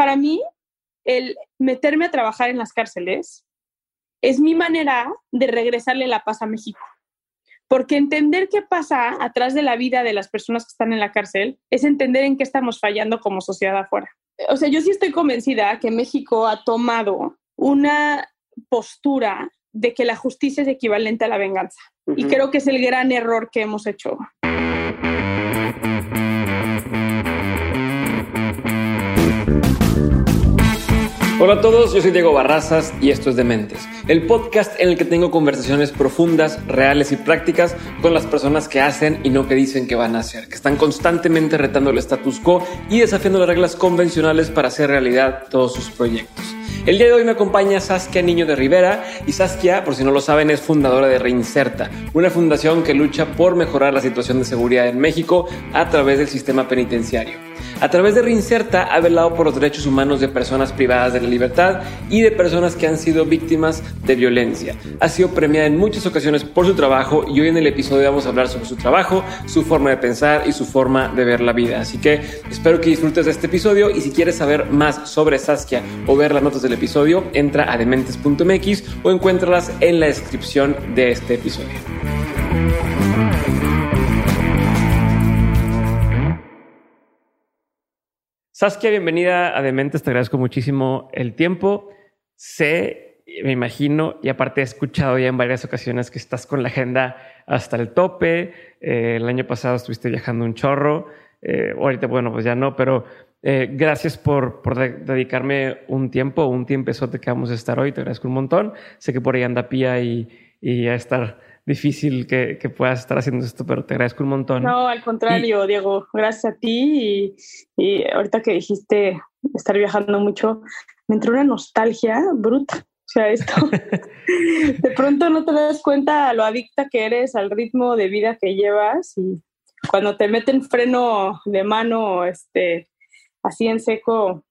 para mí, el meterme a trabajar en las cárceles es mi manera de regresarle la paz a México. Porque entender qué pasa atrás de la vida de las personas que están en la cárcel es entender en qué estamos fallando como sociedad afuera. O sea, yo sí estoy convencida que México ha tomado una postura de que la justicia es equivalente a la venganza. Y creo que es el gran error que hemos hecho. Hola a todos, yo soy Diego Barrazas y esto es Dementes, el podcast en el que tengo conversaciones profundas, reales y prácticas con las personas que hacen y no que dicen que van a hacer, que están constantemente retando el status quo y desafiando las reglas convencionales para hacer realidad todos sus proyectos. El día de hoy me acompaña Saskia Niño de Rivera y Saskia, por si no lo saben, es fundadora de Reinserta, una fundación que lucha por mejorar la situación de seguridad en México a través del sistema penitenciario. A través de Reinserta ha velado por los derechos humanos de personas privadas de la libertad y de personas que han sido víctimas de violencia. Ha sido premiada en muchas ocasiones por su trabajo y hoy en el episodio vamos a hablar sobre su trabajo, su forma de pensar y su forma de ver la vida. Así que espero que disfrutes de este episodio y si quieres saber más sobre Saskia o ver las notas del episodio, entra a dementes.mx o encuéntralas en la descripción de este episodio. Saskia, bienvenida a Dementes. Te agradezco muchísimo el tiempo. Sé, me imagino, y aparte he escuchado ya en varias ocasiones que estás con la agenda hasta el tope. Eh, el año pasado estuviste viajando un chorro. Eh, ahorita, bueno, pues ya no, pero eh, gracias por, por dedicarme un tiempo, un tiempo que vamos a estar hoy. Te agradezco un montón. Sé que por ahí anda Pía y, y a estar difícil que, que, puedas estar haciendo esto, pero te agradezco un montón. No, al contrario, Diego, gracias a ti. Y, y, ahorita que dijiste estar viajando mucho, me entró una nostalgia bruta. O sea, esto, de pronto no te das cuenta a lo adicta que eres al ritmo de vida que llevas y cuando te meten freno de mano, este, así en seco,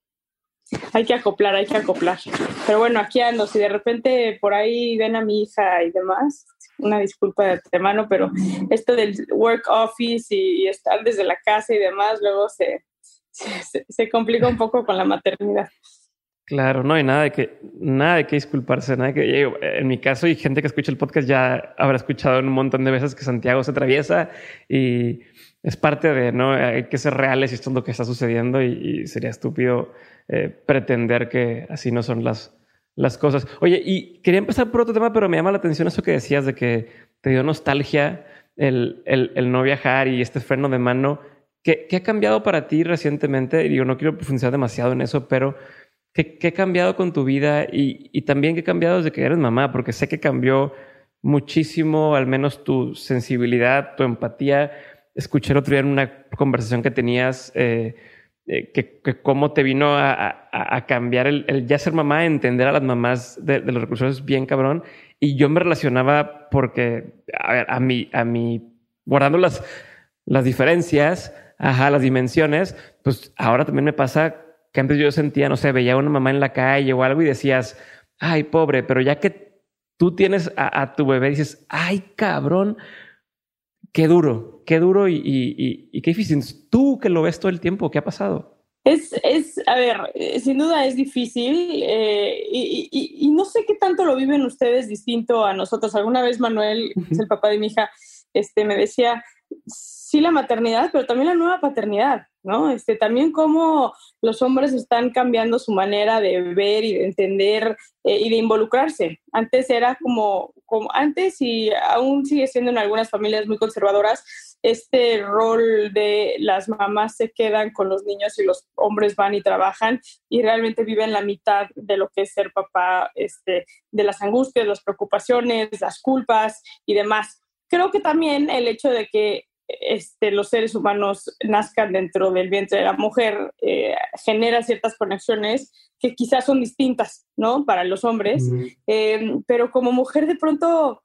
hay que acoplar, hay que acoplar. Pero bueno, aquí ando, si de repente por ahí ven a mi hija y demás, una disculpa de antemano, pero esto del work office y, estar desde la casa y demás, luego se, se, se, complica un poco con la maternidad. Claro, no hay nada de que, nada de que disculparse, nada de que, en mi caso, y gente que escucha el podcast ya habrá escuchado un montón de veces que Santiago se atraviesa y es parte de, ¿no? Hay que ser reales y esto es lo que está sucediendo y, sería estúpido eh, pretender que así no son las, las cosas. Oye, y quería empezar por otro tema, pero me llama la atención eso que decías de que te dio nostalgia el, el, el no viajar y este freno de mano. ¿Qué, ¿Qué, ha cambiado para ti recientemente? Y yo no quiero profundizar demasiado en eso, pero ¿qué, qué ha cambiado con tu vida? Y, y, también qué ha cambiado desde que eres mamá, porque sé que cambió muchísimo, al menos tu sensibilidad, tu empatía. Escuché otro día en una conversación que tenías. Eh, eh, que, cómo te vino a, cambiar el, ya ser mamá, entender a las mamás de, de los recursos bien cabrón. Y yo me relacionaba porque, a ver, a mí, a mí, guardando las, las diferencias, ajá, las dimensiones, pues ahora también me pasa que antes yo sentía, no sé, veía a una mamá en la calle o algo y decías, ay, pobre, pero ya que tú tienes a, a tu bebé, dices, ay, cabrón, qué duro, qué duro y, y, y, qué difícil. Tú que lo ves todo el tiempo, ¿qué ha pasado? Es, es a ver, eh, sin duda es difícil eh, y, y, no sé qué tanto lo viven ustedes distinto a nosotros. Alguna vez Manuel, que es el papá de mi hija, este, me decía, sí la maternidad, pero también la nueva paternidad, ¿no? Este, también cómo los hombres están cambiando su manera de ver y de entender eh, y de involucrarse. Antes era como, como antes y aún sigue siendo en algunas familias muy conservadoras, este rol de las mamás se quedan con los niños y los hombres van y trabajan y realmente viven la mitad de lo que es ser papá, este, de las angustias, las preocupaciones, las culpas y demás. Creo que también el hecho de que este, los seres humanos nazcan dentro del vientre de la mujer eh, genera ciertas conexiones que quizás son distintas, ¿no? Para los hombres, mm. eh, pero como mujer de pronto,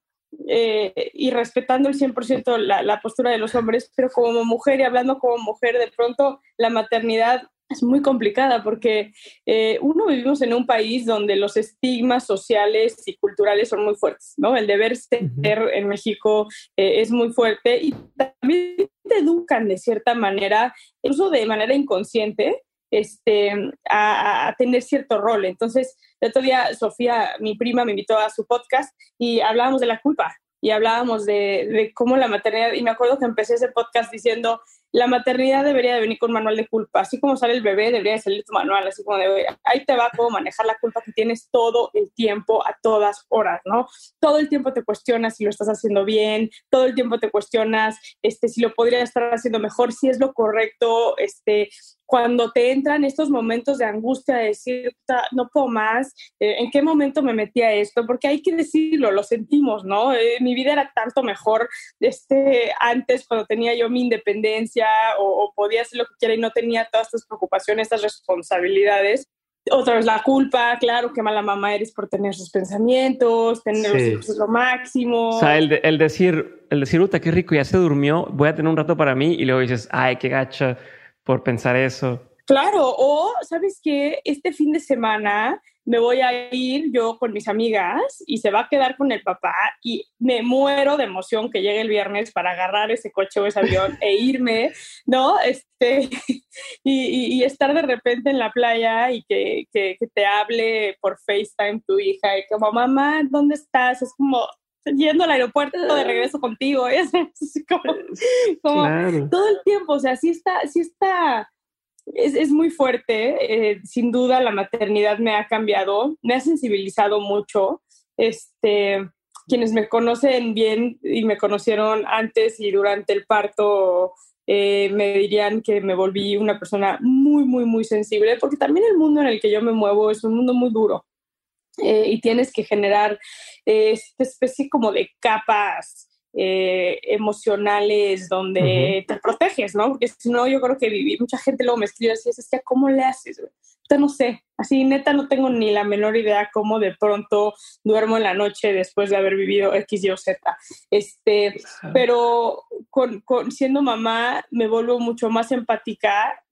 eh, y respetando el 100% la, la postura de los hombres, pero como mujer y hablando como mujer, de pronto la maternidad es muy complicada porque eh, uno vivimos en un país donde los estigmas sociales y culturales son muy fuertes, ¿no? El deber ser uh -huh. en México eh, es muy fuerte y también te educan de cierta manera, incluso de manera inconsciente, este, a, a, tener cierto rol. Entonces, el otro día Sofía, mi prima, me invitó a su podcast y hablábamos de la culpa y hablábamos de, de cómo la maternidad, y me acuerdo que empecé ese podcast diciendo, la maternidad debería de venir con manual de culpa. Así como sale el bebé, debería de salir tu manual, así como de, ahí te va cómo manejar la culpa que tienes todo el tiempo, a todas horas, ¿no? Todo el tiempo te cuestionas si lo estás haciendo bien, todo el tiempo te cuestionas este, si lo podría estar haciendo mejor, si es lo correcto, este, cuando te entran estos momentos de angustia de decir, no puedo más, eh, ¿en qué momento me metí a esto? Porque hay que decirlo, lo sentimos, ¿no? Eh, mi vida era tanto mejor este, antes, cuando tenía yo mi independencia o, podía hacer lo que quiera y no tenía todas estas preocupaciones, estas responsabilidades. Otra vez la culpa, claro, qué mala mamá eres por tener sus pensamientos, tener los lo máximo. O sea, el, el decir, el decir, uta, qué rico, ya se durmió, voy a tener un rato para mí y luego dices, ay, qué gacha por pensar eso. Claro, o sabes que este fin de semana me voy a ir yo con mis amigas y se va a quedar con el papá y me muero de emoción que llegue el viernes para agarrar ese coche o ese avión e irme, ¿no? Este, y, estar de repente en la playa y que, que, te hable por FaceTime tu hija y como, mamá, ¿dónde estás? Es como, yendo al aeropuerto de regreso contigo, es como, todo el tiempo, o sea, sí está, sí está, es, es muy fuerte, eh, sin duda la maternidad me ha cambiado, me ha sensibilizado mucho, este, quienes me conocen bien y me conocieron antes y durante el parto, eh, me dirían que me volví una persona muy, muy, muy sensible, porque también el mundo en el que yo me muevo es un mundo muy duro. Eh, y tienes que generar esta especie como de capas eh, emocionales donde te proteges, ¿no? Porque si no, yo creo que vivir, mucha gente luego me escribe así, es que, ¿cómo le haces? Yo no sé, así neta no tengo ni la menor idea cómo de pronto duermo en la noche después de haber vivido X, Y o Z. Este, pero con, con, siendo mamá me vuelvo mucho más empática.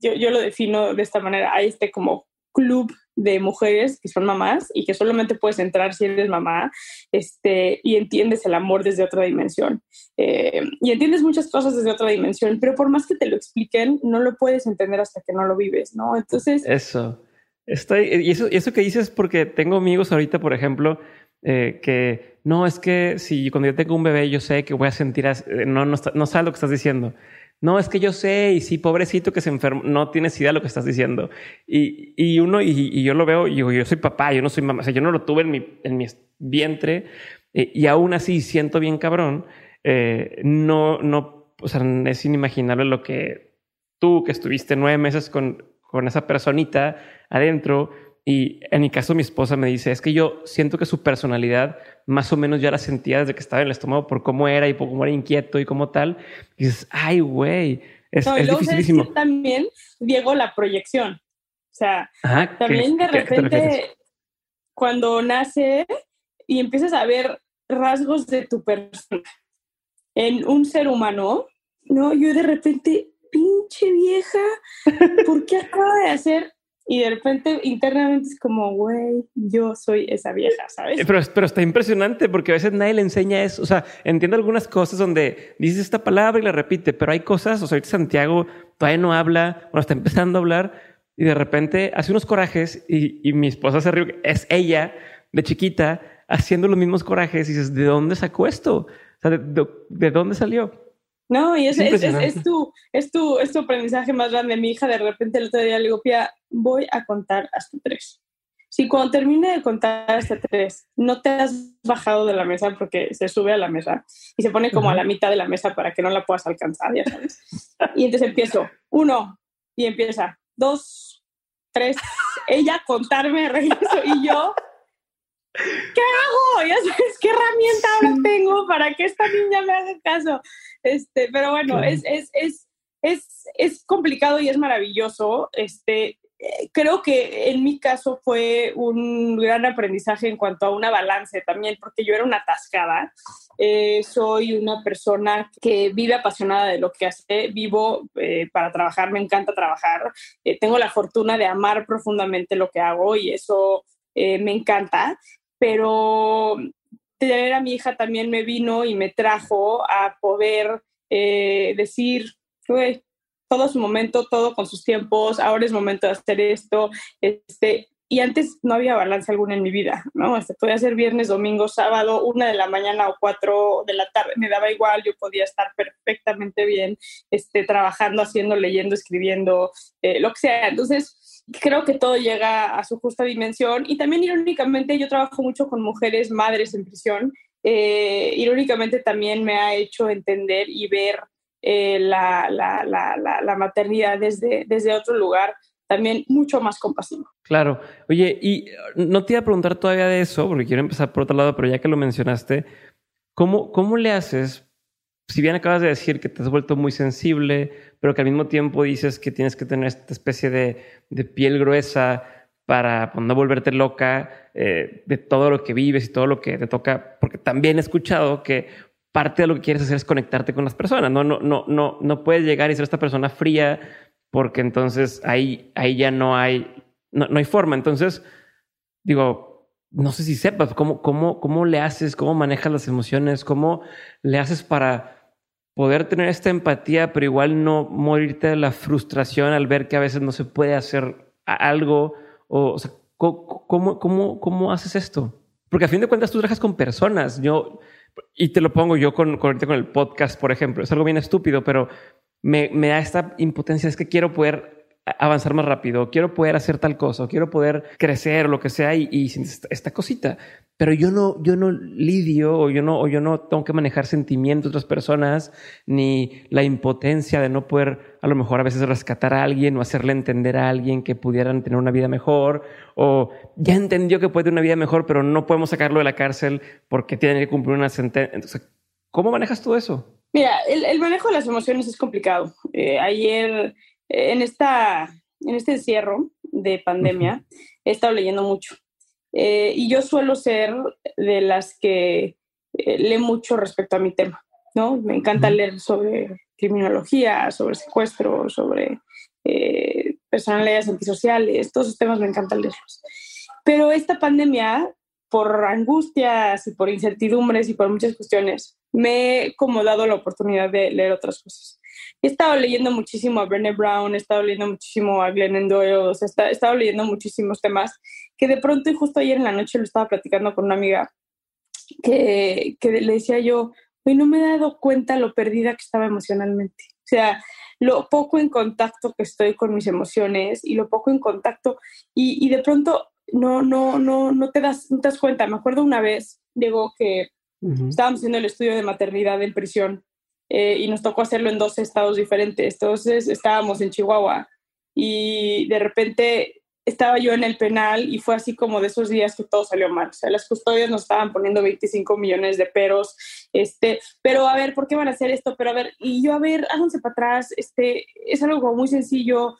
Yo, yo lo defino de esta manera, hay este como club de mujeres que son mamás y que solamente puedes entrar si eres mamá este, y entiendes el amor desde otra dimensión. Eh, y entiendes muchas cosas desde otra dimensión, pero por más que te lo expliquen, no lo puedes entender hasta que no lo vives, ¿no? Entonces... Eso. Estoy, y eso, eso que dices porque tengo amigos ahorita, por ejemplo, eh, que no, es que si cuando yo tengo un bebé yo sé que voy a sentir, eh, no, no, no sabes lo que estás diciendo no, es que yo sé, y sí, pobrecito que se enfermó, no tienes idea de lo que estás diciendo. Y, y uno, y, yo lo veo, y yo soy papá, yo no soy mamá, o sea, yo no lo tuve en mi, en mi vientre, eh, y aún así siento bien cabrón, eh, no, no, o sea, es inimaginable lo que tú, que estuviste nueve meses con, con esa personita adentro, y en mi caso, mi esposa me dice, es que yo siento que su personalidad más o menos ya la sentía desde que estaba en el estamento por cómo era y por cómo era inquieto y como tal. Y dices, ay, güey, es, no, es dificilísimo. También, Diego, la proyección. O sea, también de repente, cuando nace y empiezas a ver rasgos de tu persona en un ser humano, ¿no? Yo de repente, pinche vieja, ¿por qué acaba de hacer y de repente internamente es como, güey, yo soy esa vieja, ¿sabes? Pero, pero está impresionante porque a veces nadie le enseña eso. O sea, entiendo algunas cosas donde dices esta palabra y la repite, pero hay cosas, o sea, ahorita Santiago todavía no habla, bueno, está empezando a hablar y de repente hace unos corajes y, y mi esposa se ríe, es ella de chiquita haciendo los mismos corajes y dices, ¿de dónde sacó esto? O sea, ¿de, de dónde salió? No, y es, es, es, tu, es, tu, es tu aprendizaje más grande. Mi hija de repente el otro día le digo, Pia, voy a contar hasta tres. Si cuando termine de contar hasta tres no te has bajado de la mesa porque se sube a la mesa y se pone como a la mitad de la mesa para que no la puedas alcanzar, ya sabes. Y entonces empiezo, uno, y empieza, dos, tres, ella contarme, regreso, y yo ¿qué hago? Ya sabes, ¿qué herramienta ahora tengo para que esta niña me haga caso? Este, pero bueno, es, es, es, es, es complicado y es maravilloso. Este, eh, creo que en mi caso fue un gran aprendizaje en cuanto a una balance también, porque yo era una atascada. Eh, soy una persona que vive apasionada de lo que hace, vivo eh, para trabajar, me encanta trabajar. tengo la fortuna de amar profundamente lo que hago y eso me encanta pero tener a mi hija también me vino y me trajo a poder eh, decir, todo su momento, todo con sus tiempos, ahora es momento de hacer esto, este, y antes no había balance alguna en mi vida, ¿no? Podía ser viernes, domingo, sábado, una de la mañana o cuatro de la tarde, me daba igual, yo podía estar perfectamente bien, este, trabajando, haciendo, leyendo, escribiendo, eh, lo que sea. Entonces, creo que todo llega a su justa dimensión y también irónicamente yo trabajo mucho con mujeres madres en prisión. Eh, irónicamente también me ha hecho entender y ver eh, la, la, la, la, maternidad desde, desde otro lugar también mucho más compasivo. Claro. Oye, y no te iba a preguntar todavía de eso, porque quiero empezar por otro lado, pero ya que lo mencionaste, ¿cómo, cómo le haces? Si bien acabas de decir que te has vuelto muy sensible, pero que al mismo tiempo dices que tienes que tener esta especie de, de piel gruesa para pues, no volverte loca eh, de todo lo que vives y todo lo que te toca, porque también he escuchado que parte de lo que quieres hacer es conectarte con las personas, no, no, no, no, no puedes llegar y ser esta persona fría porque entonces ahí, ahí ya no hay, no, hay forma. Entonces, digo, no sé si sepas cómo, cómo, cómo le haces, cómo manejas las emociones, cómo le haces para poder tener esta empatía, pero igual no morirte de la frustración al ver que a veces no se puede hacer algo. O, sea, ¿cómo, cómo, cómo haces esto? Porque a fin de cuentas tú trabajas con personas. Yo, y te lo pongo yo con, con, con el podcast, por ejemplo. Es algo bien estúpido, pero me, me da esta impotencia, es que quiero poder avanzar más rápido, quiero poder hacer tal cosa, quiero poder crecer, lo que sea, y, y esta, cosita. Pero yo no, yo no lidio o yo no, o yo no tengo que manejar sentimientos de otras personas, ni la impotencia de no poder a lo mejor a veces rescatar a alguien o hacerle entender a alguien que pudieran tener una vida mejor, o ya entendió que puede tener una vida mejor, pero no podemos sacarlo de la cárcel porque tiene que cumplir una sentencia. Entonces, ¿cómo manejas todo eso? Mira, el, manejo de las emociones es complicado. Eh, ayer, en, esta, en este encierro de pandemia, he estado leyendo mucho. Eh, y yo suelo ser de las que lee mucho respecto a mi tema, ¿no? Me encanta leer sobre criminología, sobre secuestro, sobre personalidades antisociales, todos esos temas me encanta leerlos. Pero esta pandemia, por angustias y por incertidumbres y por muchas cuestiones, me he como dado la oportunidad de leer otras cosas. He estado leyendo muchísimo a Brené Brown, he estado leyendo muchísimo a Glennon Doyle, he estado leyendo muchísimos temas que de pronto y justo ayer en la noche lo estaba platicando con una amiga que, que le decía yo, hoy no me he dado cuenta lo perdida que estaba emocionalmente. O sea, lo poco en contacto que estoy con mis emociones y lo poco en contacto y, y de pronto no, no, no, no te das, no te das cuenta. Me acuerdo una vez, digo, que Estábamos haciendo el estudio de maternidad en prisión eh, y nos tocó hacerlo en dos estados diferentes. Entonces estábamos en Chihuahua y de repente estaba yo en el penal y fue así como de esos días que todo salió mal. O sea, las custodias nos estaban poniendo 25 millones de peros, este, pero a ver, ¿por qué van a hacer esto? Pero a ver, y yo, a ver, háganse para atrás, este, es algo como muy sencillo.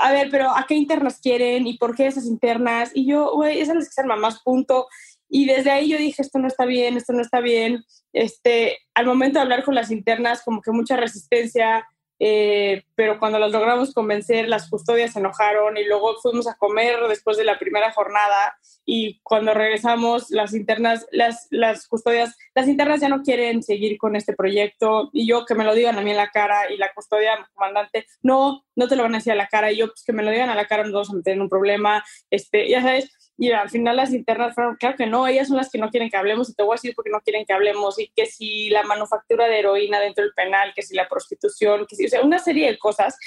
A ver, pero ¿a qué internas quieren? ¿Y por qué esas internas? Y yo, güey, esas las que sean mamás, punto. Y desde ahí yo dije, esto no está bien, esto no está bien. Este, al momento de hablar con las internas, como que mucha resistencia, eh, pero cuando las logramos convencer, las custodias se enojaron y luego fuimos a comer después de la primera jornada y cuando regresamos, las internas, las, las custodias, las internas ya no quieren seguir con este proyecto y yo que me lo digan a mí en la cara y la custodia, comandante, no, no te lo van a decir a la cara y yo pues que me lo digan a la cara no vamos a meter en un problema, este, ya sabes, y al final las internas fueron, claro que no, ellas son las que no quieren que hablemos y te voy a decir porque no quieren que hablemos y que si la manufactura de heroína dentro del penal, que si la prostitución, que si, o sea, una serie de cosas.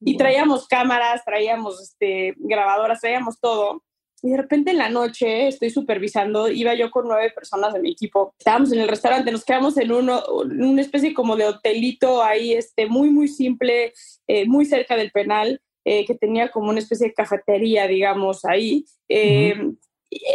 Y traíamos cámaras, traíamos este, grabadoras, traíamos todo. Y de repente en la noche estoy supervisando, iba yo con nueve personas de mi equipo. Estábamos en el restaurante, nos quedamos en uno, una especie como de hotelito ahí, este, muy, muy simple, eh, muy cerca del penal. Eh, que tenía como una especie de cafetería, digamos, ahí. Eh,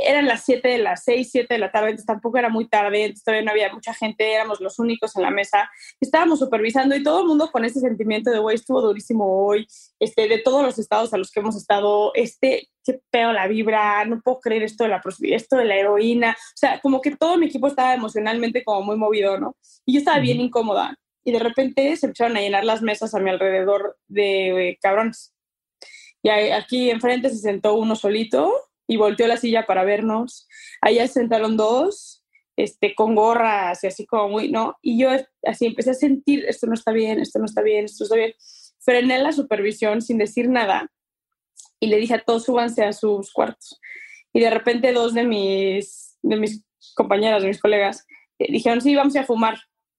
eran las 7 de las 6, 7 de la tarde, entonces tampoco era muy tarde, entonces todavía no había mucha gente, éramos los únicos en la mesa. Estábamos supervisando y todo el mundo con ese sentimiento de, güey, estuvo durísimo hoy, este, de todos los estados a los que hemos estado, este, qué pedo la vibra, no puedo creer esto de la esto de la heroína. O sea, como que todo mi equipo estaba emocionalmente como muy movido, ¿no? Y yo estaba bien incómoda. Y de repente se empezaron a llenar las mesas a mi alrededor de cabrones y aquí enfrente se sentó uno solito y volteó la silla para vernos. Allá se sentaron dos, este, con gorras y así como muy, ¿no? Y yo así empecé a sentir, esto no está bien, esto no está bien, esto está bien. frené la supervisión sin decir nada y le dije a todos súbanse a sus cuartos. Y de repente dos de mis, de mis compañeras, de mis colegas, eh, dijeron, sí, vamos a fumar.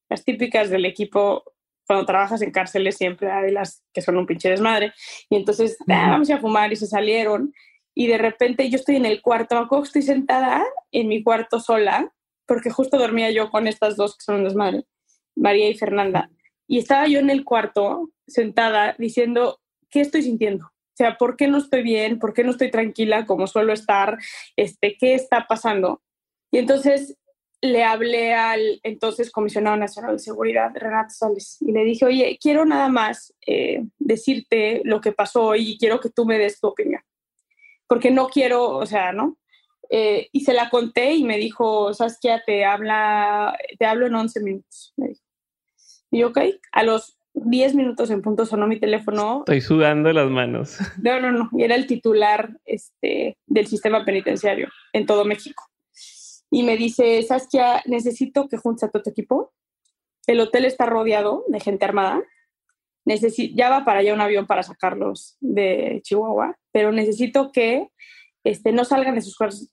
Las típicas del equipo cuando trabajas en cárceles siempre hay las que son un pinche desmadre. Y entonces, ah, vamos a fumar y se salieron. Y de repente yo estoy en el cuarto, estoy sentada en mi cuarto sola, porque justo dormía yo con estas dos que son un desmadre, María y Fernanda. Y estaba yo en el cuarto sentada diciendo, ¿qué estoy sintiendo? O sea, ¿por qué no estoy bien? ¿Por qué no estoy tranquila como suelo estar? Este, ¿Qué está pasando? Y entonces le hablé al entonces comisionado nacional de seguridad, Renato Sales, y le dije, oye, quiero nada más eh, decirte lo que pasó y quiero que tú me des tu opinión, porque no quiero, o sea, ¿no? Eh, y se la conté y me dijo, Saskia, te, habla, te hablo en 11 minutos. Me dijo. Y ok, a los 10 minutos en punto sonó mi teléfono. Estoy sudando las manos. No, no, no. Y era el titular este, del sistema penitenciario en todo México y me dice, Saskia, necesito que juntes a todo tu equipo. El hotel está rodeado de gente armada. ya va para allá un avión para sacarlos de Chihuahua, pero necesito que este, no salgan de sus cuartos.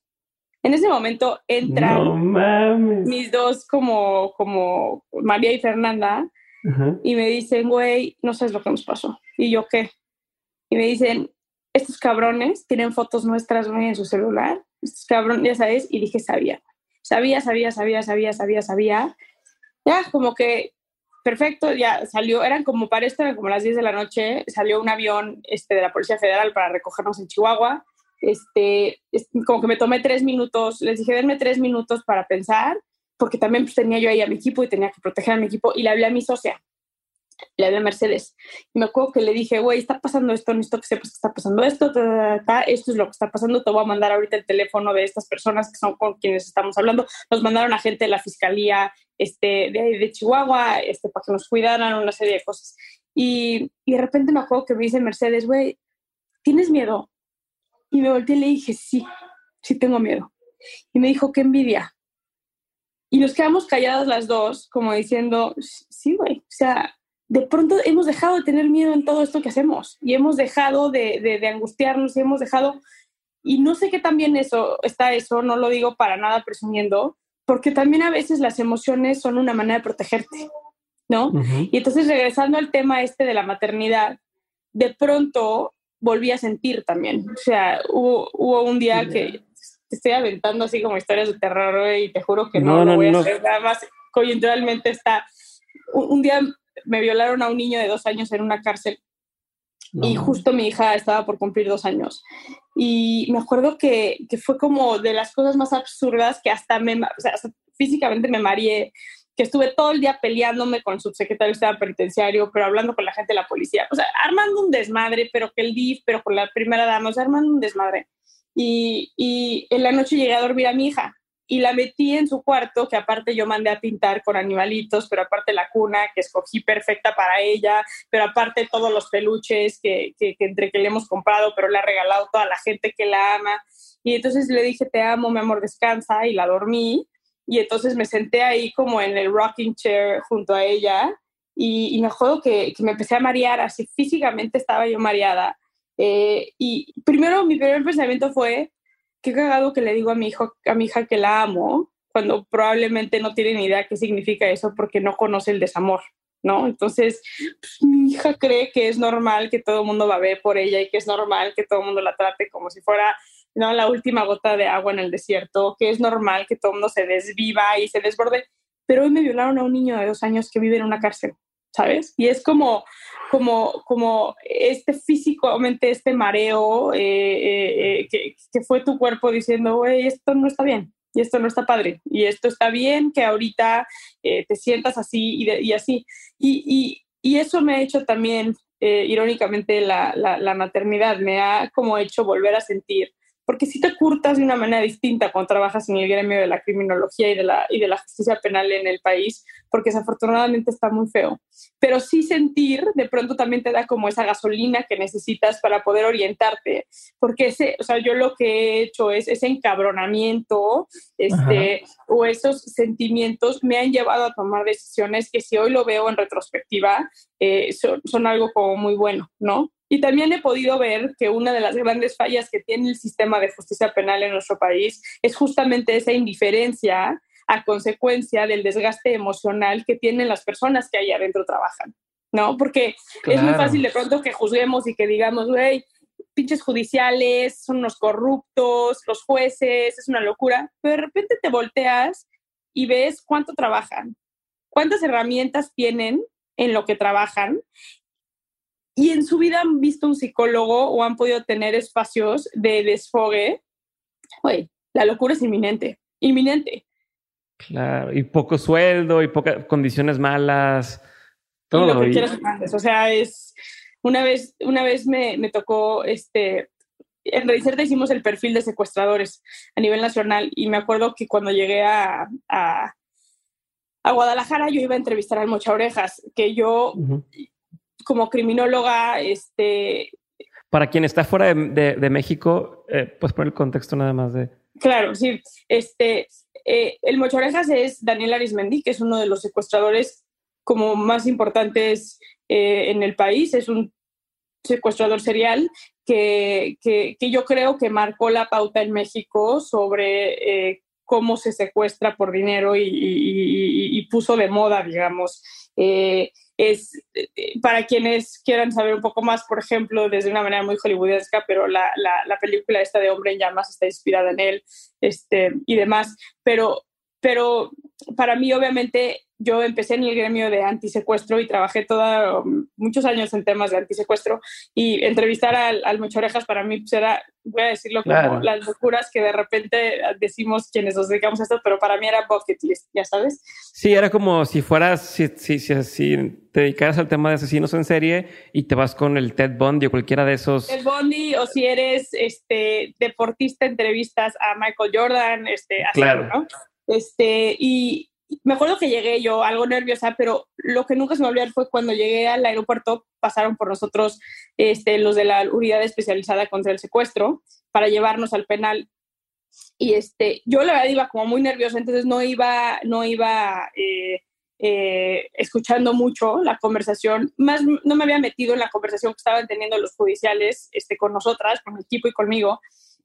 En ese momento entran mis dos como, como María y Fernanda y me dicen, güey, no sabes lo que nos pasó. Y yo, ¿qué? Y me dicen, estos cabrones tienen fotos nuestras en su celular cabrón, ya sabes, y dije, sabía, sabía, sabía, sabía, sabía, sabía. Ya, como que, perfecto, ya salió, eran como para esto, eran como las 10 de la noche, salió un avión este, de la Policía Federal para recogernos en Chihuahua. Este, como que me tomé tres minutos, les dije, denme tres minutos para pensar, porque también pues, tenía yo ahí a mi equipo y tenía que proteger a mi equipo, y le hablé a mi socia, le hablé a Mercedes. Y me acuerdo que le dije, güey, está pasando esto, necesito que sepas que está pasando esto, esto es lo que está pasando, te voy a mandar ahorita el teléfono de estas personas que son con quienes estamos hablando. Nos mandaron a gente de la fiscalía este, de, de Chihuahua este, para que nos cuidaran, una serie de cosas. Y, y de repente me acuerdo que me dice Mercedes, güey, ¿tienes miedo? Y me volteé y le dije, sí, sí tengo miedo. Y me dijo, qué envidia. Y nos quedamos calladas las dos, como diciendo, sí, güey, o sea, de pronto hemos dejado de tener miedo en todo esto que hacemos y hemos dejado de, de, angustiarnos y hemos dejado, y no sé qué también eso está eso, no lo digo para nada presumiendo, porque también a veces las emociones son una manera de protegerte, ¿no? Y entonces regresando al tema este de la maternidad, de pronto volví a sentir también, o sea, hubo, hubo un día que te estoy aventando así como historias de terror y te juro que no, no, lo voy a hacer, nada más coyunturalmente está, un día me violaron a un niño de dos años en una cárcel y justo mi hija estaba por cumplir dos años. Y me acuerdo que, que fue como de las cosas más absurdas que hasta me, o sea, físicamente me mareé, que estuve todo el día peleándome con el subsecretario de Estado Penitenciario, pero hablando con la gente de la policía, o sea, armando un desmadre, pero que el DIF, pero con la primera dama, o sea, armando un desmadre. Y, y en la noche llegué a dormir a mi hija y la metí en su cuarto, que aparte yo mandé a pintar con animalitos, pero aparte la cuna que escogí perfecta para ella, pero aparte todos los peluches que, entre que le hemos comprado, pero le ha regalado toda la gente que la ama. Y entonces le dije, te amo, mi amor, descansa, y la dormí. Y entonces me senté ahí como en el rocking chair junto a ella y, me acuerdo que, que, me empecé a marear, así físicamente estaba yo mareada. Eh, y primero mi primer pensamiento fue, qué cagado que le digo a mi hijo, a mi hija que la amo, cuando probablemente no tiene ni idea qué significa eso porque no conoce el desamor, ¿no? Entonces, pues, mi hija cree que es normal que todo el mundo va a ver por ella y que es normal que todo el mundo la trate como si fuera ¿no? la última gota de agua en el desierto, que es normal que todo el mundo se desviva y se desborde. Pero hoy me violaron a un niño de dos años que vive en una cárcel, ¿sabes? Y es como, como, como este físicamente, este mareo eh, eh, eh, que, que, fue tu cuerpo diciendo, güey, esto no está bien y esto no está padre y esto está bien que ahorita te sientas así y, y así. Y, y, y, eso me ha hecho también, irónicamente, la, la, la, maternidad, me ha como hecho volver a sentir porque si te curtas de una manera distinta cuando trabajas en el gremio de la criminología y de la, y de la justicia penal en el país, porque desafortunadamente está muy feo. Pero sí sentir, de pronto también te da como esa gasolina que necesitas para poder orientarte, porque ese, o sea, yo lo que he hecho es ese encabronamiento este, o esos sentimientos me han llevado a tomar decisiones que si hoy lo veo en retrospectiva, eh, son, son algo como muy bueno, ¿no? Y también he podido ver que una de las grandes fallas que tiene el sistema de justicia penal en nuestro país es justamente esa indiferencia a consecuencia del desgaste emocional que tienen las personas que ahí adentro trabajan, ¿no? Porque es muy fácil de pronto que juzguemos y que digamos, güey, pinches judiciales, son unos corruptos, los jueces, es una locura, pero de repente te volteas y ves cuánto trabajan, cuántas herramientas tienen en lo que trabajan y en su vida han visto un psicólogo o han podido tener espacios de desfogue, oye, la locura es inminente, inminente. Claro, y poco sueldo y pocas condiciones malas, todo. lo que quieras O sea, es una vez, una vez me, me tocó este. En Redicerta hicimos el perfil de secuestradores a nivel nacional y me acuerdo que cuando llegué a, a, a Guadalajara yo iba a entrevistar al Mocha Orejas, que yo como criminóloga, este... Para quien está fuera de, México, eh, pues por el contexto nada más de... Claro, sí. Este, eh, el Mochorejas es Daniel Arismendi, que es uno de los secuestradores como más importantes eh, en el país. Es un secuestrador serial que, que, yo creo que marcó la pauta en México sobre eh, cómo se secuestra por dinero y, y, y puso de moda, digamos, es eh, para quienes quieran saber un poco más, por ejemplo, desde una manera muy hollywoodesca, pero la, la, película esta de Hombre en Llamas está inspirada en él este, y demás. Pero, pero para mí, obviamente, yo empecé en el gremio de antisecuestro y trabajé toda, um, muchos años en temas de antisecuestro y entrevistar al, al Orejas para mí pues era, voy a decirlo como las locuras que de repente decimos quienes nos dedicamos a esto, pero para mí era bucket list, ya sabes. Sí, era como si fueras, si, si, si, te dedicaras al tema de asesinos en serie y te vas con el Ted Bundy o cualquiera de esos. Ted Bundy o si eres este deportista, entrevistas a Michael Jordan, este, así, claro. ¿no? Este, y, me acuerdo que llegué yo algo nerviosa, pero lo que nunca se me olvidó fue cuando llegué al aeropuerto, pasaron por nosotros este, los de la unidad especializada contra el secuestro para llevarnos al penal. Y este, yo la verdad iba como muy nerviosa, entonces no iba, no iba eh, eh, escuchando mucho la conversación, más no me había metido en la conversación que estaban teniendo los judiciales este, con nosotras, con el equipo y conmigo.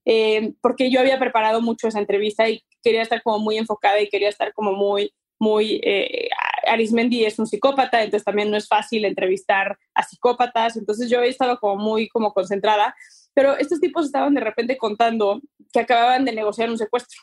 Eh, porque yo había preparado mucho esa entrevista y quería estar como muy enfocada y quería estar como muy, muy... Eh, Arismendi es un psicópata, entonces también no es fácil entrevistar a psicópatas, entonces yo he estado como muy como concentrada, pero estos tipos estaban de repente contando que acababan de negociar un secuestro.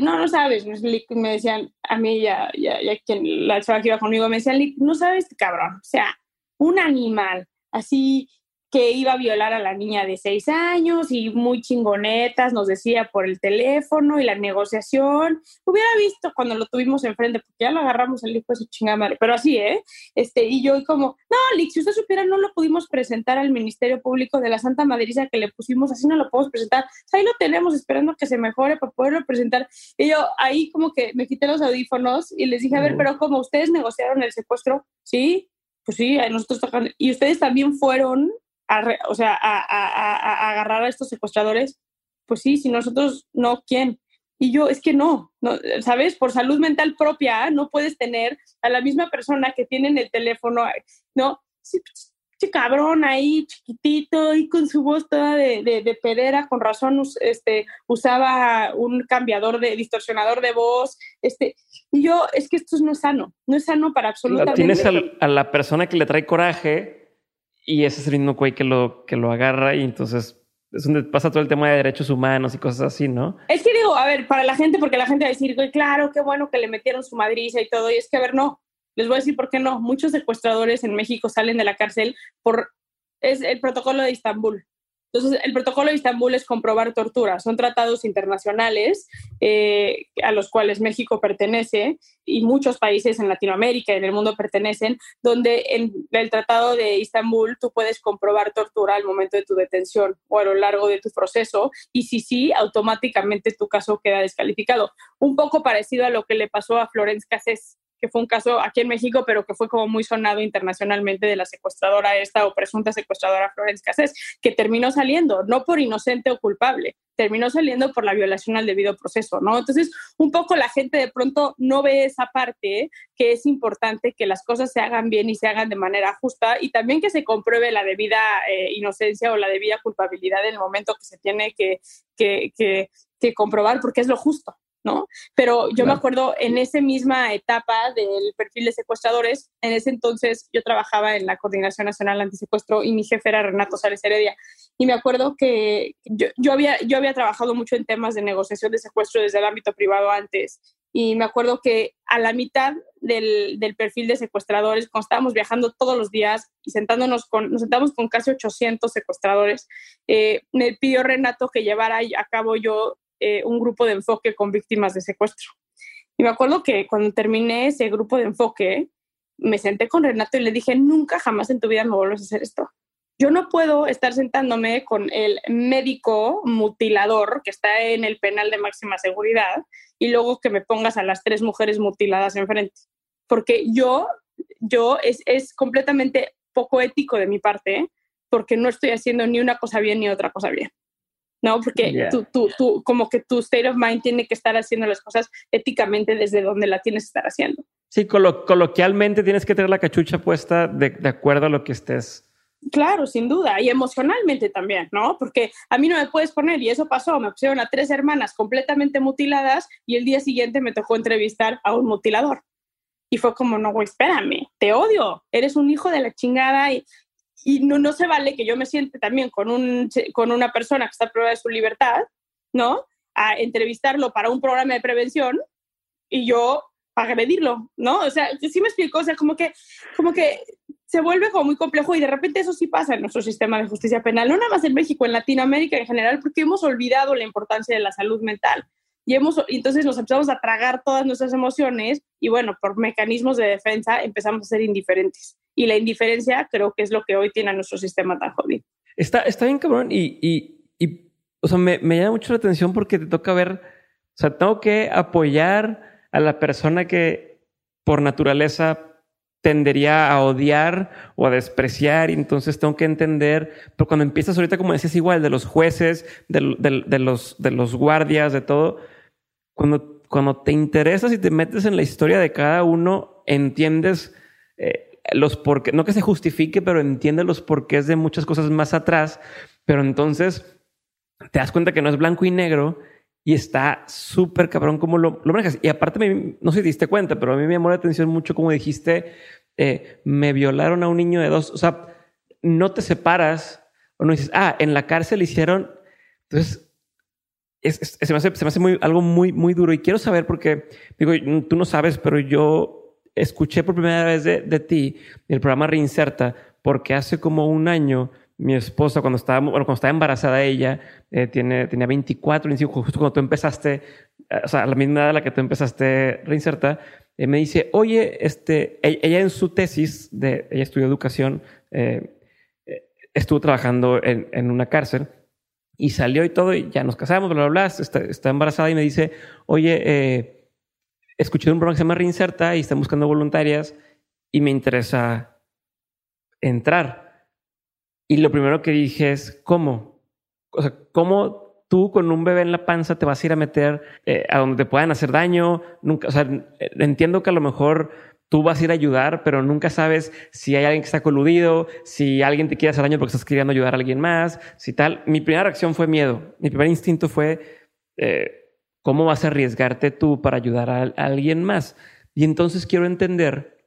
no, no sabes, me decían a mí ya, ya, ya quien la chava que iba conmigo me decían, no sabes, cabrón, o sea, un animal así que iba a violar a la niña de seis años y muy chingonetas, nos decía por el teléfono y la negociación. Hubiera visto cuando lo tuvimos enfrente, porque ya lo agarramos el hijo de su chingada madre, pero así, ¿eh? Este, y yo como, no, Lick, si usted supiera, no lo pudimos presentar al Ministerio Público de la Santa Madriza que le pusimos, así no lo podemos presentar. ahí lo tenemos esperando que se mejore para poderlo presentar. Y yo ahí como que me quité los audífonos y les dije, a ver, pero como ustedes negociaron el secuestro, sí, pues sí, nosotros tocando. Y ustedes también fueron o sea, a, agarrar a estos secuestradores, pues sí, si nosotros no, ¿quién? Y yo, es que no, no, ¿sabes? Por salud mental propia, no puedes tener a la misma persona que tiene en el teléfono, ¿no? Sí, cabrón ahí, chiquitito, y con su voz toda de, de, pedera, con razón este, usaba un cambiador de, distorsionador de voz, este, y yo, es que esto no es sano, no es sano para absolutamente... Tienes a la persona que le trae coraje, y ese es el mismo güey que lo, que lo agarra y entonces es donde pasa todo el tema de derechos humanos y cosas así, ¿no? Es que digo, a ver, para la gente, porque la gente va a decir, claro, qué bueno que le metieron su madriza y todo, y es que, a ver, no, les voy a decir por qué no. Muchos secuestradores en México salen de la cárcel por, es el protocolo de Estambul. Entonces, el protocolo de Istambul es comprobar tortura. Son tratados internacionales eh, a los cuales México pertenece y muchos países en Latinoamérica y en el mundo pertenecen, donde en el tratado de Istambul tú puedes comprobar tortura al momento de tu detención o a lo largo de tu proceso y si sí, automáticamente tu caso queda descalificado. Un poco parecido a lo que le pasó a Florence Cassés que fue un caso aquí en México, pero que fue como muy sonado internacionalmente de la secuestradora esta o presunta secuestradora Florence Cassés, que terminó saliendo, no por inocente o culpable, terminó saliendo por la violación al debido proceso, ¿no? Entonces, un poco la gente de pronto no ve esa parte que es importante que las cosas se hagan bien y se hagan de manera justa y también que se compruebe la debida eh, inocencia o la debida culpabilidad en el momento que se tiene que, que, que comprobar porque es lo justo. ¿No? Pero yo me acuerdo en esa misma etapa del perfil de secuestradores, en ese entonces yo trabajaba en la Coordinación Nacional Antisecuestro y mi jefe era Renato Sales Heredia. Y me acuerdo que yo, había, yo había trabajado mucho en temas de negociación de secuestro desde el ámbito privado antes. Y me acuerdo que a la mitad del, perfil de secuestradores, cuando estábamos viajando todos los días y sentándonos con, nos sentamos con casi 800 secuestradores, eh, me pidió Renato que llevara a cabo yo eh, un grupo de enfoque con víctimas de secuestro. Y me acuerdo que cuando terminé ese grupo de enfoque, me senté con Renato y le dije, nunca jamás en tu vida me vuelves a hacer esto. Yo no puedo estar sentándome con el médico mutilador que está en el penal de máxima seguridad y luego que me pongas a las tres mujeres mutiladas enfrente. Porque yo, yo es, es completamente poco ético de mi parte, porque no estoy haciendo ni una cosa bien ni otra cosa bien. ¿No? Porque tú, tú, tú, como que tu state of mind tiene que estar haciendo las cosas éticamente desde donde la tienes que estar haciendo. Sí, coloquialmente tienes que tener la cachucha puesta de, de, acuerdo a lo que estés. Claro, sin duda, y emocionalmente también, ¿no? Porque a mí no me puedes poner, y eso pasó, me pusieron a tres hermanas completamente mutiladas y el día siguiente me tocó entrevistar a un mutilador. Y fue como, no, güey, espérame, te odio, eres un hijo de la chingada y, y no, no se vale que yo me siente también con, un, con una persona que está a prueba de su libertad, ¿no? A entrevistarlo para un programa de prevención y yo agredirlo, ¿no? O sea, sí me explico, o sea, como que, como que se vuelve como muy complejo y de repente eso sí pasa en nuestro sistema de justicia penal, no nada más en México, en Latinoamérica en general, porque hemos olvidado la importancia de la salud mental y hemos, entonces nos empezamos a tragar todas nuestras emociones y bueno, por mecanismos de defensa empezamos a ser indiferentes. Y la indiferencia creo que es lo que hoy tiene nuestro sistema tan jodido. Está, está bien cabrón y, y, y o sea, me, me, llama mucho la atención porque te toca ver, o sea, tengo que apoyar a la persona que por naturaleza tendería a odiar o a despreciar y entonces tengo que entender, pero cuando empiezas ahorita, como decías, igual de los jueces, de, de, de los, de los guardias, de todo, cuando, cuando te interesas y te metes en la historia de cada uno, entiendes eh, los porqués, no que se justifique, pero entiende los porqués de muchas cosas más atrás, pero entonces te das cuenta que no es blanco y negro y está súper cabrón como lo, lo, manejas. Y aparte, me, no sé si te diste cuenta, pero a mí me llamó la atención mucho como dijiste, eh, me violaron a un niño de dos, o sea, no te separas o no dices, ah, en la cárcel hicieron, entonces... se, me hace, se me hace muy, algo muy, muy duro y quiero saber porque, digo, tú no sabes, pero yo escuché por primera vez de, de ti el programa Reinserta, porque hace como un año mi esposa, cuando estaba, bueno, cuando estaba embarazada ella, eh, tiene, tenía 24, justo cuando tú empezaste, eh, o sea, a la misma edad a la que tú empezaste Reinserta, eh, me dice, oye, este, e-, ella en su tesis, de, ella estudió educación, estuvo trabajando en, en, una cárcel y salió y todo, y ya nos casamos, bla, bla, bla, está, está embarazada y me dice, oye, escuché un programa que se llama Reinserta y están buscando voluntarias y me interesa entrar. Y lo primero que dije es, ¿cómo? O sea, ¿cómo tú con un bebé en la panza te vas a ir a meter eh, a donde te puedan hacer daño? Nunca, o sea, entiendo que a lo mejor tú vas a ir a ayudar, pero nunca sabes si hay alguien que está coludido, si alguien te quiere hacer daño porque estás queriendo ayudar a alguien más, si tal. Mi primera reacción fue miedo. Mi primer instinto fue, eh, ¿Cómo vas a arriesgarte tú para ayudar a, alguien más? Y entonces quiero entender,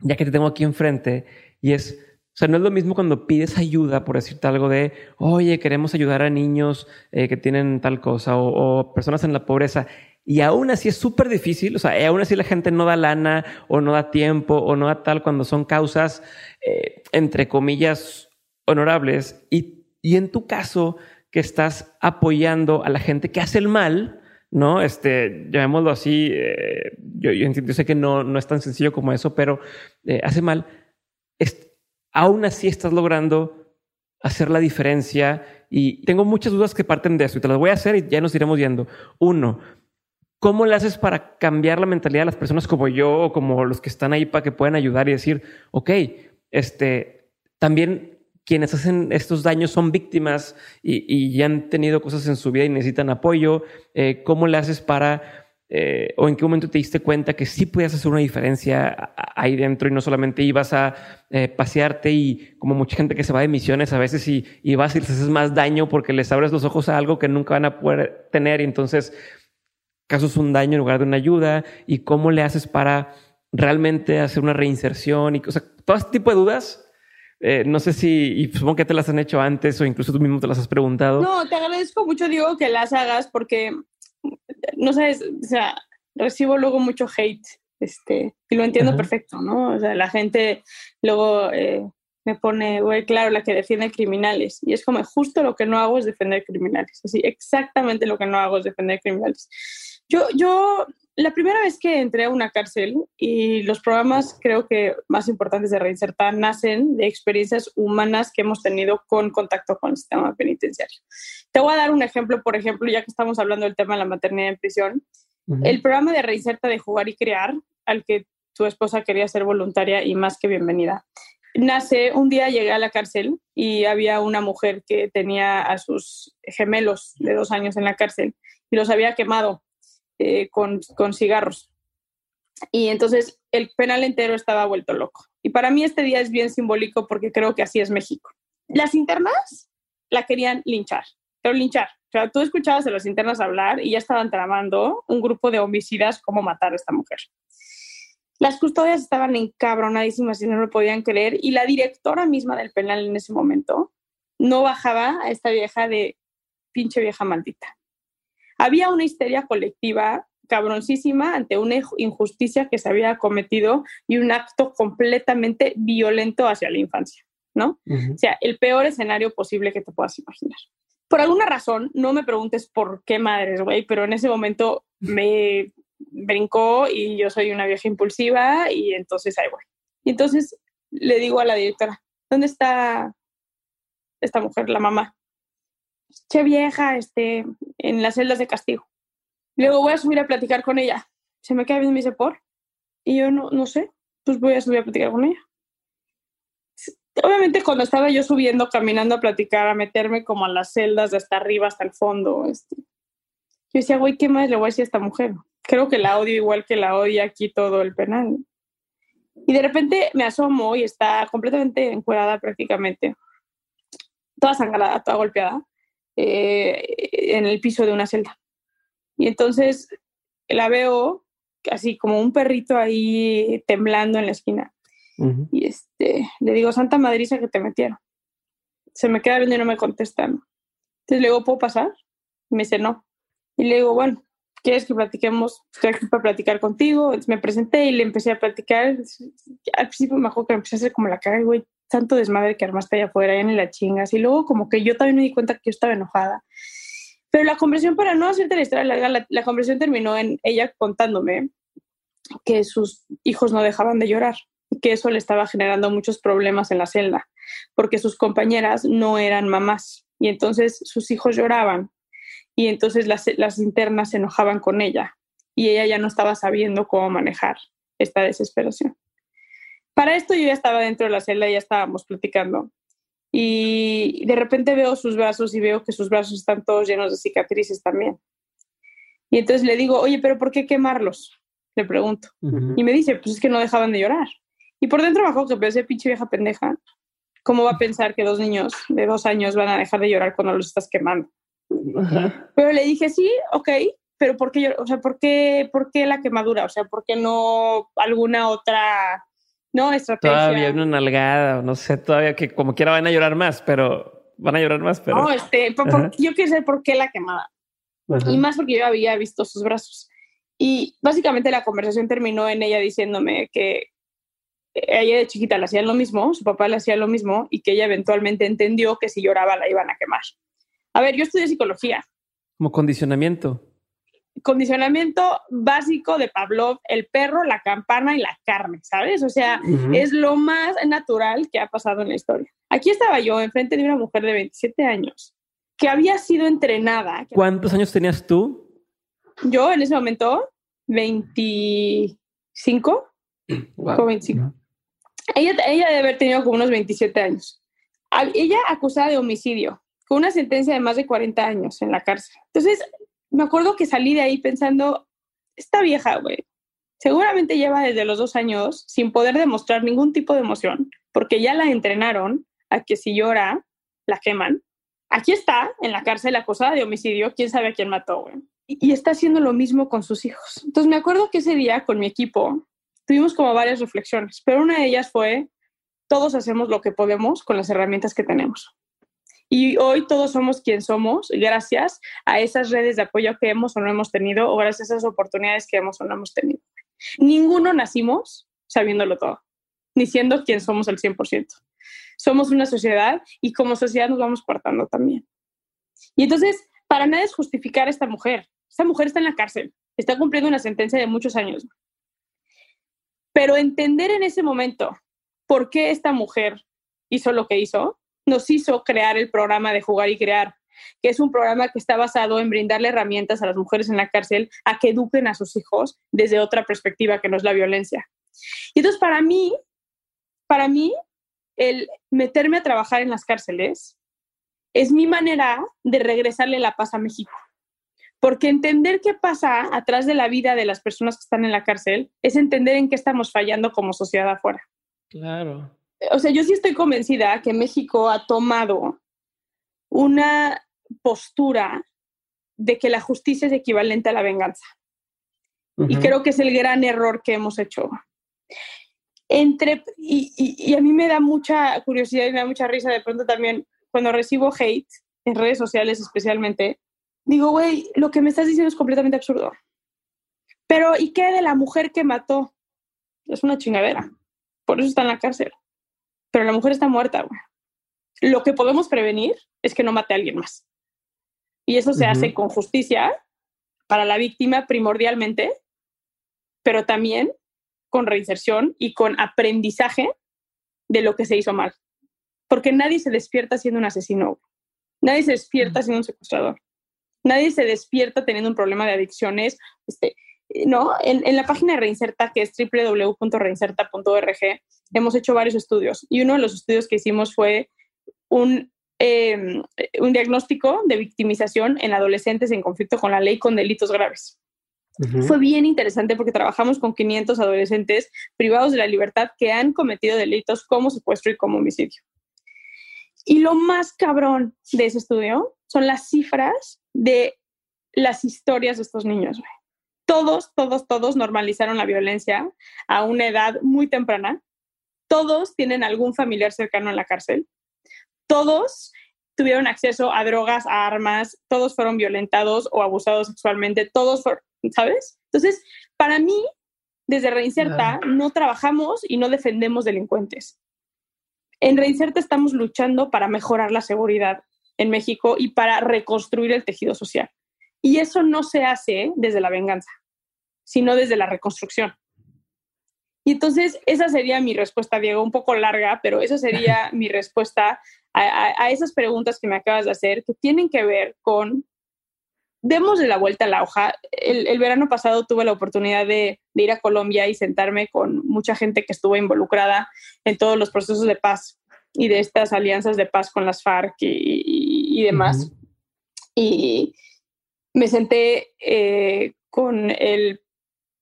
ya que te tengo aquí enfrente, y es, o sea, no es lo mismo cuando pides ayuda, por decirte algo de, oye, queremos ayudar a niños eh, que tienen tal cosa o, personas en la pobreza. Y aún así es súper difícil, o sea, aún así la gente no da lana o no da tiempo o no da tal cuando son causas, eh, entre comillas, honorables. Y y en tu caso, que estás apoyando a la gente que hace el mal, ¿no? Este, llamémoslo así, eh, yo, yo, sé que no, no es tan sencillo como eso, pero eh, hace mal, aún así estás logrando hacer la diferencia y tengo muchas dudas que parten de eso y te las voy a hacer y ya nos iremos viendo. Uno, ¿cómo le haces para cambiar la mentalidad de las personas como yo o como los que están ahí para que puedan ayudar y decir, ok, este, también quienes hacen estos daños son víctimas y, ya han tenido cosas en su vida y necesitan apoyo. Eh, ¿Cómo le haces para, eh, o en qué momento te diste cuenta que sí podías hacer una diferencia ahí dentro y no solamente ibas a eh, pasearte y como mucha gente que se va de misiones a veces y, y vas y les haces más daño porque les abres los ojos a algo que nunca van a poder tener y entonces casos un daño en lugar de una ayuda y cómo le haces para realmente hacer una reinserción y o todo este tipo de dudas eh, no sé si, y supongo que te las han hecho antes o incluso tú mismo te las has preguntado. No, te agradezco mucho, digo, que las hagas porque, no sabes, o sea, recibo luego mucho hate, este, y lo entiendo perfecto, ¿no? O sea, la gente luego eh, me pone, güey, claro, la que defiende criminales. Y es como, justo lo que no hago es defender criminales. Así, exactamente lo que no hago es defender criminales. Yo, yo la primera vez que entré a una cárcel y los programas creo que más importantes de reinsertar nacen de experiencias humanas que hemos tenido con contacto con el sistema penitenciario. Te voy a dar un ejemplo, por ejemplo, ya que estamos hablando del tema de la maternidad en prisión. El programa de reinserta de jugar y crear, al que tu esposa quería ser voluntaria y más que bienvenida, nace, un día llegué a la cárcel y había una mujer que tenía a sus gemelos de dos años en la cárcel y los había quemado eh, con, con cigarros. Y entonces el penal entero estaba vuelto loco. Y para mí este día es bien simbólico porque creo que así es México. Las internas la querían linchar, pero linchar. O sea, tú escuchabas a las internas hablar y ya estaban tramando un grupo de homicidas cómo matar a esta mujer. Las custodias estaban encabronadísimas y no lo podían creer. Y la directora misma del penal en ese momento no bajaba a esta vieja de pinche vieja maldita. Había una histeria colectiva cabroncísima ante una injusticia que se había cometido y un acto completamente violento hacia la infancia, ¿no? O sea, el peor escenario posible que te puedas imaginar. Por alguna razón, no me preguntes por qué madres, güey, pero en ese momento me brincó y yo soy una vieja impulsiva y entonces ahí voy. Y entonces le digo a la directora, ¿dónde está esta mujer, la mamá? Che vieja, este, en las celdas de castigo. Luego voy a subir a platicar con ella. Se me queda bien me dice, ¿por? Y yo no, no sé, pues voy a subir a platicar con ella. Obviamente cuando estaba yo subiendo, caminando a platicar, a meterme como a las celdas de hasta arriba, hasta el fondo, este, yo decía, güey, ¿qué más le voy a decir a esta mujer? Creo que la odio igual que la odia aquí todo el penal. Y de repente me asomo y está completamente encuerada prácticamente, toda sangrada, toda golpeada. Eh, en el piso de una celda. Y entonces la veo así como un perrito ahí temblando en la esquina. Y este, le digo, Santa Madriza que te metieron. Se me queda viendo y no me contestan. Entonces le digo, ¿puedo pasar? me dice, no. Y le digo, bueno, ¿quieres que platiquemos? Estoy aquí para platicar contigo. Entonces me presenté y le empecé a platicar. Al principio me acuerdo que me empecé a hacer como la cara, güey, tanto desmadre que armaste allá afuera, ya ni la chingas. Y luego como que yo también me di cuenta que yo estaba enojada. Pero la conversación, para no hacerte la historia larga, la, la conversación terminó en ella contándome que sus hijos no dejaban de llorar que eso le estaba generando muchos problemas en la celda, porque sus compañeras no eran mamás y entonces sus hijos lloraban y entonces las, las internas se enojaban con ella y ella ya no estaba sabiendo cómo manejar esta desesperación. Para esto yo ya estaba dentro de la celda y ya estábamos platicando. Y de repente veo sus brazos y veo que sus brazos están todos llenos de cicatrices también. Y entonces le digo, oye, pero ¿por qué quemarlos? Le pregunto. Y me dice, pues es que no dejaban de llorar. Y por dentro bajo que pensé, pinche vieja pendeja, ¿cómo va a pensar que dos niños de dos años van a dejar de llorar cuando los estás quemando? Pero le dije, sí, ok, pero ¿por qué, o sea, ¿por qué, ¿por qué la quemadura? O sea, ¿por qué no alguna otra no, estrategia. Todavía una nalgada, no sé, todavía que como quiera van a llorar más, pero van a llorar más, pero. No, este, yo quiero saber por qué la quemada. Y más porque yo había visto sus brazos. Y básicamente la conversación terminó en ella diciéndome que ella de chiquita le hacían lo mismo, su papá le hacía lo mismo y que ella eventualmente entendió que si lloraba la iban a quemar. A ver, yo estudié psicología. Como condicionamiento. Condicionamiento básico de Pavlov, el perro, la campana y la carne, ¿sabes? O sea, es lo más natural que ha pasado en la historia. Aquí estaba yo enfrente de una mujer de 27 años que había sido entrenada. ¿Cuántos años tenías tú? Yo en ese momento, 25. Wow. 25. Ella, ella debe haber tenido como unos 27 años. Ella acusada de homicidio, con una sentencia de más de 40 años en la cárcel. Entonces, me acuerdo que salí de ahí pensando, esta vieja, güey, seguramente lleva desde los dos años sin poder demostrar ningún tipo de emoción, porque ya la entrenaron a que si llora, la queman aquí está en la cárcel acusada de homicidio, quién sabe a quién mató, güey. Y, está haciendo lo mismo con sus hijos. Entonces me acuerdo que ese día con mi equipo tuvimos como varias reflexiones, pero una de ellas fue, todos hacemos lo que podemos con las herramientas que tenemos. Y hoy todos somos quien somos gracias a esas redes de apoyo que hemos o no hemos tenido o gracias a esas oportunidades que hemos o no hemos tenido. Ninguno nacimos sabiéndolo todo, ni siendo quien somos al 100% somos una sociedad y como sociedad nos vamos cortando también. Y entonces, para nada es justificar a esta mujer. Esta mujer está en la cárcel, está cumpliendo una sentencia de muchos años. Pero entender en ese momento por qué esta mujer hizo lo que hizo, nos hizo crear el programa de Jugar y Crear, que es un programa que está basado en brindarle herramientas a las mujeres en la cárcel a que eduquen a sus hijos desde otra perspectiva que no es la violencia. Y entonces para mí, para mí, el meterme a trabajar en las cárceles es mi manera de regresarle la paz a México. Porque entender qué pasa atrás de la vida de las personas que están en la cárcel es entender en qué estamos fallando como sociedad afuera. Claro. O sea, yo sí estoy convencida que México ha tomado una postura de que la justicia es equivalente a la venganza. Y creo que es el gran error que hemos hecho entre, y, a mí me da mucha curiosidad y me da mucha risa de pronto también cuando recibo hate en redes sociales especialmente, digo, güey, lo que me estás diciendo es completamente absurdo. Pero, ¿y qué de la mujer que mató? Es una chingadera. Por eso está en la cárcel. Pero la mujer está muerta, güey. Lo que podemos prevenir es que no mate a alguien más. Y eso se hace con justicia para la víctima primordialmente, pero también con reinserción y con aprendizaje de lo que se hizo mal. Porque nadie se despierta siendo un asesino, nadie se despierta siendo un secuestrador, nadie se despierta teniendo un problema de adicciones. Este, ¿no? En, la página de Reinserta, que es www.reinserta.org, hemos hecho varios estudios y uno de los estudios que hicimos fue un, em, un diagnóstico de victimización en adolescentes en conflicto con la ley con delitos graves. Fue bien interesante porque trabajamos con 500 adolescentes privados de la libertad que han cometido delitos como secuestro y como homicidio. Y lo más cabrón de ese estudio son las cifras de las historias de estos niños. Todos, todos, todos normalizaron la violencia a una edad muy temprana. Todos tienen algún familiar cercano en la cárcel. Todos tuvieron acceso a drogas, a armas, todos fueron violentados o abusados sexualmente, todos fueron, ¿sabes? Entonces, para mí, desde Reinserta, no trabajamos y no defendemos delincuentes. En Reinserta estamos luchando para mejorar la seguridad en México y para reconstruir el tejido social. Y eso no se hace desde la venganza, sino desde la reconstrucción. Y entonces esa sería mi respuesta, Diego, un poco larga, pero esa sería mi respuesta a, esas preguntas que me acabas de hacer, que tienen que ver con démosle la vuelta a la hoja. El, verano pasado tuve la oportunidad de, ir a Colombia y sentarme con mucha gente que estuvo involucrada en todos los procesos de paz y de estas alianzas de paz con las FARC y, demás. Y me senté eh, con el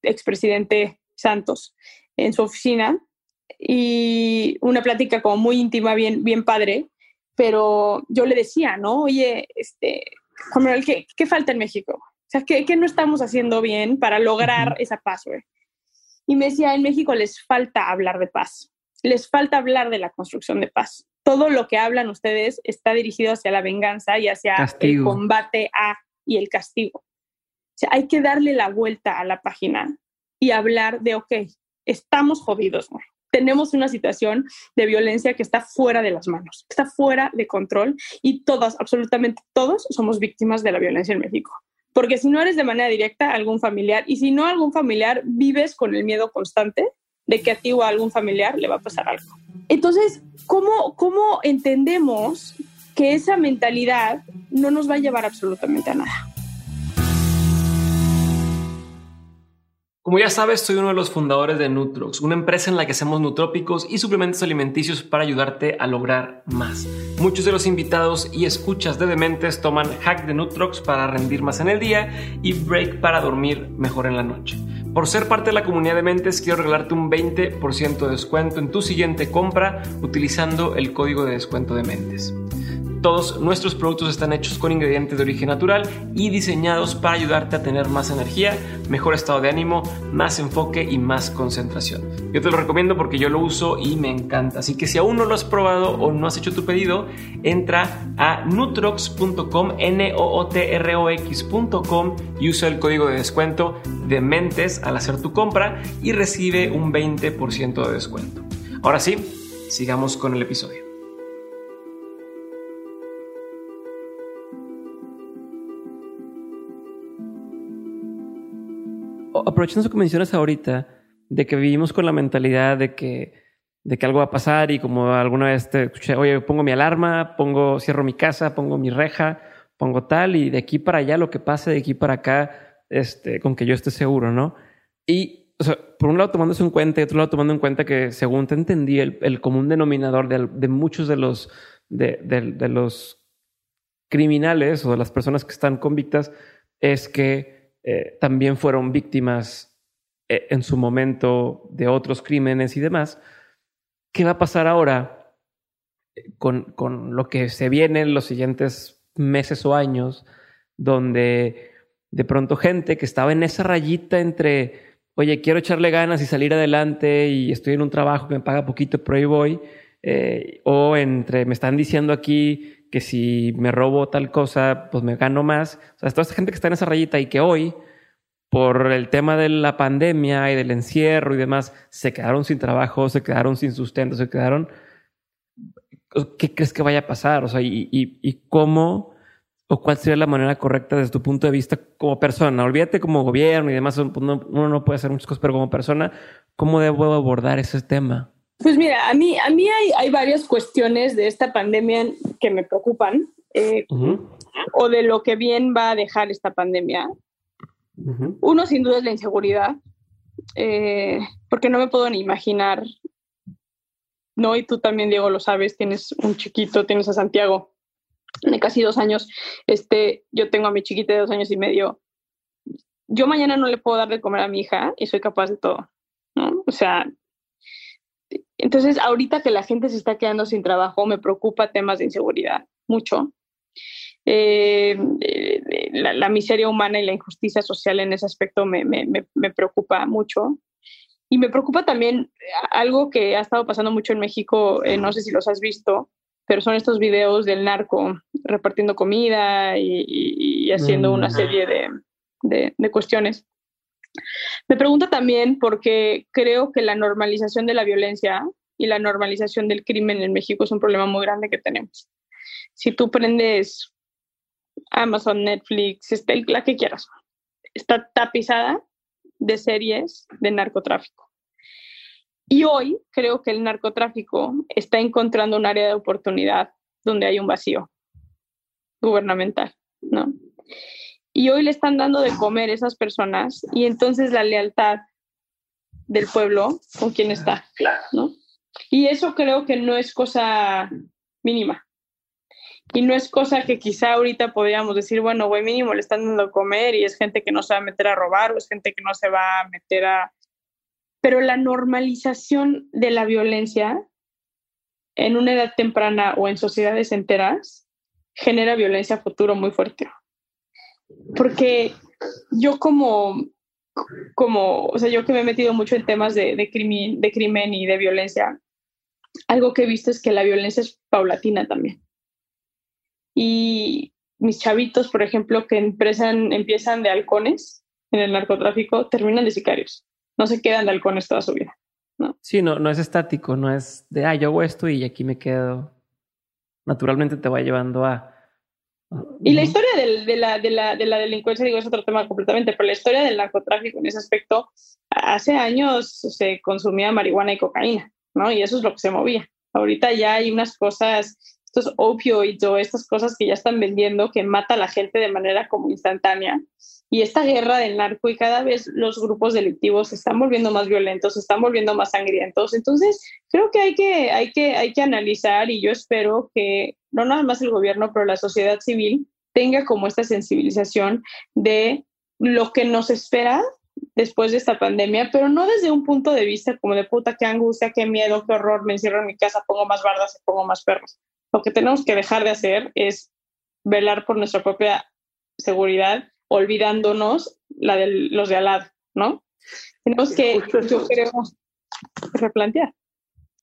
expresidente Santos en su oficina y una plática como muy íntima, bien, bien padre, pero yo le decía, ¿no? Oye, este, Juan Manuel, ¿qué, ¿qué, falta en México? O sea, ¿qué, ¿qué, no estamos haciendo bien para lograr esa paz, güey? Y me decía, en México les falta hablar de paz, les falta hablar de la construcción de paz. Todo lo que hablan ustedes está dirigido hacia la venganza y hacia el combate a y el castigo. Hay que darle la vuelta a la página y hablar de, ok, estamos jodidos, tenemos una situación de violencia que está fuera de las manos, está fuera de control y todas, absolutamente todos, somos víctimas de la violencia en México. Porque si no eres de manera directa algún familiar y si no algún familiar, vives con el miedo constante de que a ti o a algún familiar le va a pasar algo. Entonces, ¿cómo, cómo entendemos que esa mentalidad no nos va a llevar absolutamente a nada? Como ya sabes, soy uno de los fundadores de Nutrox, una empresa en la que hacemos nutrópicos y suplementos alimenticios para ayudarte a lograr más. Muchos de los invitados y escuchas de Dementes toman hack de Nutrox para rendir más en el día y break para dormir mejor en la noche. Por ser parte de la comunidad de Mentes, quiero regalarte un 20% de descuento en tu siguiente compra utilizando el código de descuento de Mentes. Todos nuestros productos están hechos con ingredientes de origen natural y diseñados para ayudarte a tener más energía, mejor estado de ánimo, más enfoque y más concentración. Yo te lo recomiendo porque yo lo uso y me encanta. Así que si aún no lo has probado o no has hecho tu pedido, entra a nutrox.com, n o o t r o x.com y usa el código de descuento de Mentes al hacer tu compra y recibe un 20% de descuento. Ahora sí, sigamos con el episodio. Aprovechando eso que mencionas ahorita, de que vivimos con la mentalidad de que, de que algo va a pasar y como alguna vez te escuché, oye, pongo mi alarma, pongo, cierro mi casa, pongo mi reja, pongo tal y de aquí para allá lo que pase, de aquí para acá, este, con que yo esté seguro, ¿no? Y, o sea, por un lado tomándose en cuenta y otro lado tomando en cuenta que según te entendí, el, común denominador de, muchos de los, de los criminales o de las personas que están convictas es que eh, también fueron víctimas eh, en su momento de otros crímenes y demás. ¿Qué va a pasar ahora eh, con, con lo que se viene en los siguientes meses o años, donde de pronto gente que estaba en esa rayita entre, oye, quiero echarle ganas y salir adelante y estoy en un trabajo que me paga poquito, pero ahí voy, o entre, me están diciendo aquí que si me robo tal cosa, pues me gano más. O sea, toda esta gente que está en esa rayita y que hoy, por el tema de la pandemia y del encierro y demás, se quedaron sin trabajo, se quedaron sin sustento, se quedaron... ¿Qué crees que vaya a pasar? O sea, y, y, cómo o cuál sería la manera correcta desde tu punto de vista como persona. Olvídate como gobierno y demás, uno no puede hacer muchas cosas, pero como persona, ¿cómo debo abordar ese tema? Pues mira, a mí, a mí hay, hay varias cuestiones de esta pandemia que me preocupan, eh, o de lo que bien va a dejar esta pandemia. Uno, sin duda, es la inseguridad, eh, porque no me puedo ni imaginar, ¿no? Y tú también, Diego, lo sabes, tienes un chiquito, tienes a Santiago de casi dos años, este, yo tengo a mi chiquita de dos años y medio. Yo mañana no le puedo dar de comer a mi hija y soy capaz de todo, ¿no? O sea, entonces, ahorita que la gente se está quedando sin trabajo, me preocupa temas de inseguridad mucho. Eh, eh, la, miseria humana y la injusticia social en ese aspecto me, me, me, preocupa mucho. Y me preocupa también algo que ha estado pasando mucho en México, eh, no sé si los has visto, pero son estos videos del narco repartiendo comida y, haciendo una mm. serie de, de, de cuestiones. Me pregunta también porque creo que la normalización de la violencia y la normalización del crimen en México es un problema muy grande que tenemos. Si tú prendes Amazon, Netflix, este, la que quieras, está tapizada de series de narcotráfico. Y hoy creo que el narcotráfico está encontrando un área de oportunidad donde hay un vacío gubernamental, ¿no? Y hoy le están dando de comer esas personas y entonces la lealtad del pueblo con quien está, ¿no? Y eso creo que no es cosa mínima. Y no es cosa que quizá ahorita podríamos decir, bueno, güey, mínimo le están dando de comer y es gente que no se va a meter a robar o es gente que no se va a meter a... Pero la normalización de la violencia en una edad temprana o en sociedades enteras genera violencia a futuro muy fuerte porque yo como, como, o sea, yo que me he metido mucho en temas de, de, crimen, de crimen y de violencia, algo que he visto es que la violencia es paulatina también. Y mis chavitos, por ejemplo, que empiezan, empiezan de halcones en el narcotráfico, terminan de sicarios. No se quedan de halcones toda su vida. ¿no? Sí, no, no es estático, no es de, ah, yo hago esto y aquí me quedo. Naturalmente te va llevando a... Y la historia de, la, de, la, de la delincuencia, digo, es otro tema completamente, pero la historia del narcotráfico en ese aspecto, hace años se consumía marihuana y cocaína, ¿no? Y eso es lo que se movía. Ahorita ya hay unas cosas estos opioides o estas cosas que ya están vendiendo que mata a la gente de manera como instantánea. Y esta guerra del narco y cada vez los grupos delictivos se están volviendo más violentos, se están volviendo más sangrientos. Entonces, creo que hay que, hay que, hay que analizar y yo espero que no nada más el gobierno, pero la sociedad civil tenga como esta sensibilización de lo que nos espera después de esta pandemia, pero no desde un punto de vista como de puta, qué angustia, qué miedo, qué horror, me encierro en mi casa, pongo más bardas, pongo más perros. Lo que tenemos que dejar de hacer es velar por nuestra propia seguridad, olvidándonos la de los de al lado, ¿no? Tenemos que, yo creo, replantear.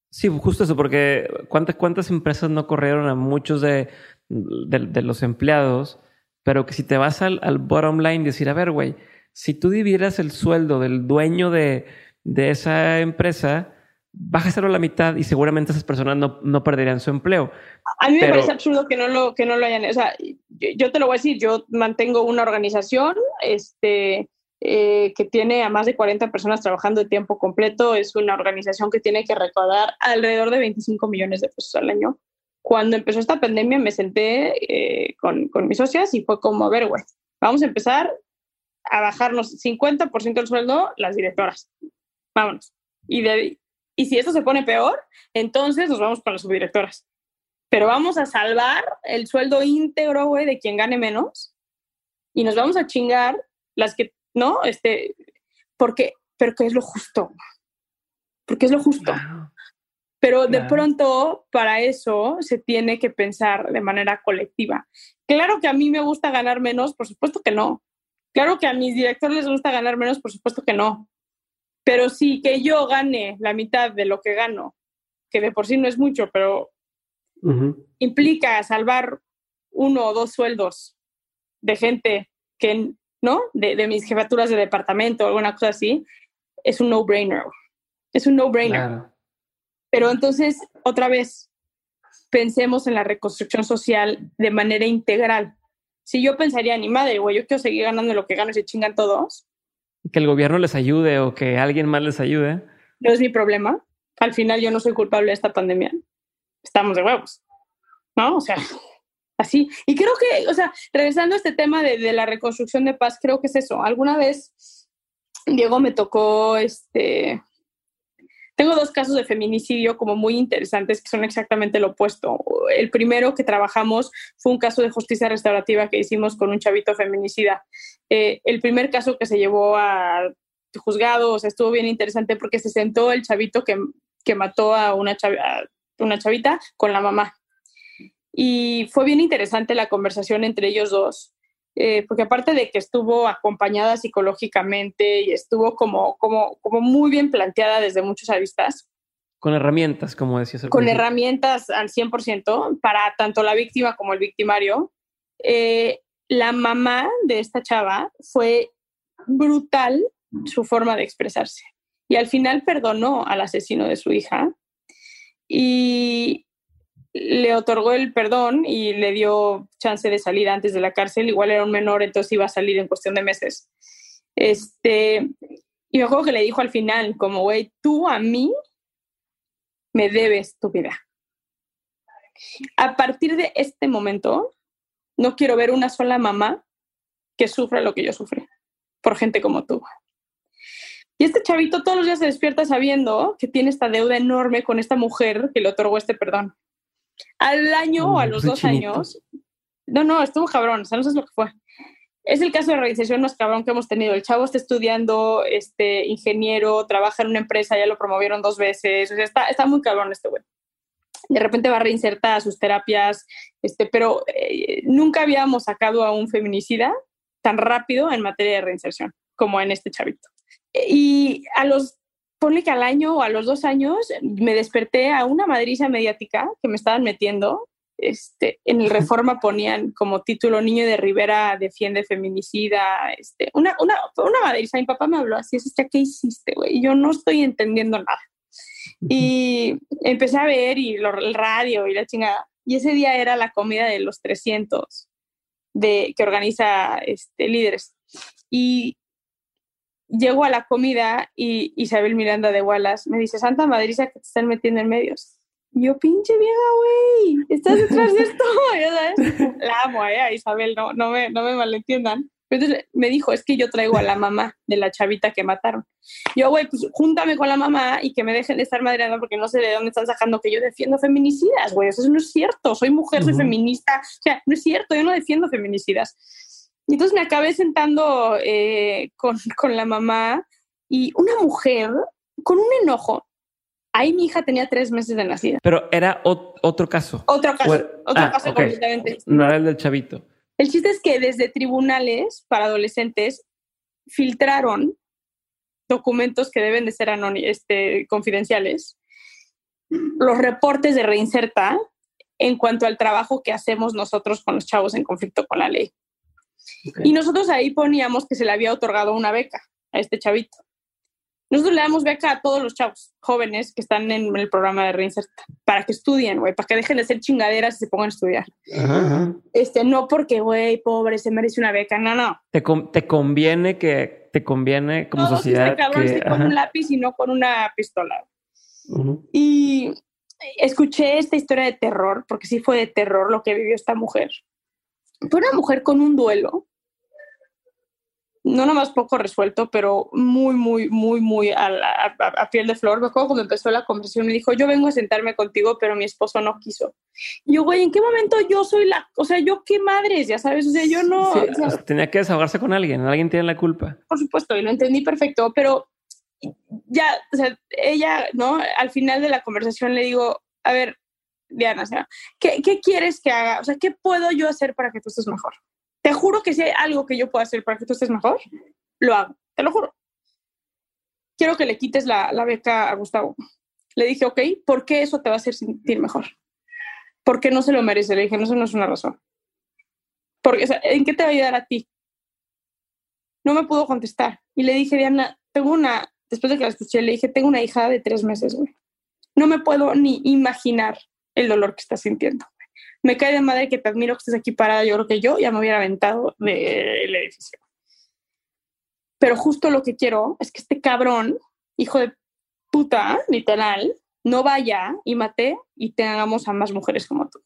Sí, justo eso, porque ¿cuántas, cuántas empresas no corrieron a muchos de, de, los empleados, pero que si te vas al, al bottom line, decir, a ver, güey, si tú dividieras el sueldo del dueño de, de esa empresa, bájaselo a la mitad y seguramente esas personas no, no perderían su empleo. A mí me parece absurdo que no lo, que no lo hayan. O sea, yo, te lo voy a decir, yo mantengo una organización este, eh, que tiene a más de 40 personas trabajando de tiempo completo. Es una organización que tiene que recaudar alrededor de 25 millones de pesos al año. Cuando empezó esta pandemia me senté eh, con, con mis socias y fue como, a ver, güey, vamos a empezar a bajarnos 50% del sueldo las directoras. Vámonos. Y de, y si esto se pone peor, entonces nos vamos con las subdirectoras. Pero vamos a salvar el sueldo íntegro, güey, de quien gane menos. Y nos vamos a chingar las que, ¿no? Este, porque, pero que es lo justo. Porque es lo justo. Pero de pronto, para eso se tiene que pensar de manera colectiva. Claro que a mí me gusta ganar menos, por supuesto que no. Claro que a mis directores les gusta ganar menos, por supuesto que no. Pero sí que yo gane la mitad de lo que gano, que de por sí no es mucho, pero implica salvar uno o dos sueldos de gente que, ¿no? De, mis jefaturas de departamento o alguna cosa así, es un no-brainer. Es un no-brainer. Pero entonces, otra vez, pensemos en la reconstrucción social de manera integral. Si yo pensaría, ni madre, güey, yo quiero seguir ganando lo que gano y se chingan todos, que el gobierno les ayude o que alguien más les ayude. No es mi problema. Al final yo no soy culpable de esta pandemia. Estamos de huevos. ¿No? O sea, así. Y creo que, o sea, regresando a este tema de, la reconstrucción de paz, creo que es eso. Alguna vez, Diego, me tocó este, tengo dos casos de feminicidio como muy interesantes que son exactamente lo opuesto. El primero que trabajamos fue un caso de justicia restaurativa que hicimos con un chavito feminicida. Eh, el primer caso que se llevó a juzgados estuvo bien interesante porque se sentó el chavito que, que mató a una, una chavita con la mamá. Y fue bien interesante la conversación entre ellos dos eh, porque aparte de que estuvo acompañada psicológicamente y estuvo como, como, como muy bien planteada desde muchas aristas. Con herramientas, como decías. Con herramientas al 100% para tanto la víctima como el victimario. Eh, la mamá de esta chava fue brutal su forma de expresarse. Y al final perdonó al asesino de su hija. Y, le otorgó el perdón y le dio chance de salir antes de la cárcel. Igual era un menor, entonces iba a salir en cuestión de meses. Este, y me que le dijo al final, como, güey, tú a mí me debes tu. A partir de este momento, no quiero ver una sola mamá que sufra lo que yo sufrí por gente como tú. Y este chavito todos los días se despierta sabiendo que tiene esta deuda enorme con esta mujer que le otorgó este perdón. Al año o a los dos años. No, no, estuvo cabrón, o sea, no sabes lo que fue. Es el caso de realización más cabrón que hemos tenido. El chavo está estudiando, este, ingeniero, trabaja en una empresa, ya lo promovieron dos veces, o sea, está, está muy cabrón este güey. De repente va a reinsertar sus terapias, este, pero eh, nunca habíamos sacado a un feminicida tan rápido en materia de reinserción como en este chavito. Y a los ponle que al año o a los dos años me desperté a una madriza mediática que me estaban metiendo. Este, en el Reforma ponían como título Niño de Rivera defiende feminicida. Este, una, una, una madriza. Mi papá me habló así, es ¿qué hiciste, güey? Yo no estoy entendiendo nada. Y empecé a ver y el radio y la chingada. Y ese día era la comida de los 300 de, que organiza este, líderes. Y llego a la comida y Isabel Miranda de Wallace me dice, Santa Madriza, que te están metiendo en medios. Yo, pinche vieja, güey, estás detrás de esto, sabes? La amo, ¿eh? Isabel, no, no, me, no me malentiendan. Entonces me dijo, es que yo traigo a la mamá de la chavita que mataron. Yo, güey, pues júntame con la mamá y que me dejen de estar madreando porque no sé de dónde están sacando que yo defiendo feminicidas, güey. Eso no es cierto. Soy mujer, soy feminista. O sea, no es cierto, yo no defiendo feminicidas. Y entonces me acabé sentando eh, con, con la mamá y una mujer con un enojo. Ahí mi hija tenía tres meses de nacida. Pero era otro caso. Otro caso. Otro ah, caso completamente. No era el del chavito. El chiste es que desde tribunales para adolescentes filtraron documentos que deben de ser este, confidenciales, los reportes de reinserta en cuanto al trabajo que hacemos nosotros con los chavos en conflicto con la ley. Y nosotros ahí poníamos que se le había otorgado una beca a este chavito. Nosotros le damos beca a todos los chavos jóvenes que están en el programa de Reinserta para que estudien, güey, para que dejen de ser chingaderas y se pongan a estudiar. Este, no porque, güey, pobre, se merece una beca, no, no. Te, te conviene que, te conviene como sociedad. Que, con un lápiz y no con una pistola. Y escuché esta historia de terror, porque sí fue de terror lo que vivió esta mujer. Fue una mujer con un duelo no nomás poco resuelto, pero muy, muy, muy, muy a, a, piel de flor. Me acuerdo cuando empezó la conversación, me dijo, yo vengo a sentarme contigo, pero mi esposo no quiso. Y yo, güey, ¿en qué momento yo soy la, o sea, yo qué madres, ya sabes, o sea, yo no... tenía que desahogarse con alguien, alguien tiene la culpa. Por supuesto, y lo entendí perfecto, pero ya, o sea, ella, ¿no? Al final de la conversación le digo, a ver, Diana, o ¿qué, ¿qué quieres que haga? O sea, ¿qué puedo yo hacer para que tú estés mejor? Te juro que si hay algo que yo pueda hacer para que tú estés mejor, lo hago. Te lo juro. Quiero que le quites la, beca a Gustavo. Le dije, ok, ¿por qué eso te va a hacer sentir mejor? ¿Por qué no se lo merece? Le dije, no, eso no es una razón. Porque, ¿En qué te va a ayudar a ti? No me pudo contestar. Y le dije, Diana, tengo una, después de que la escuché, le dije, tengo una hija de tres meses, güey. No me puedo ni imaginar el dolor que está sintiendo me cae de madre que te admiro que estés aquí parada. Yo creo que yo ya me hubiera aventado del edificio. Pero justo lo que quiero es que este cabrón, hijo de puta, literal, no vaya y mate y tengamos a más mujeres como tú.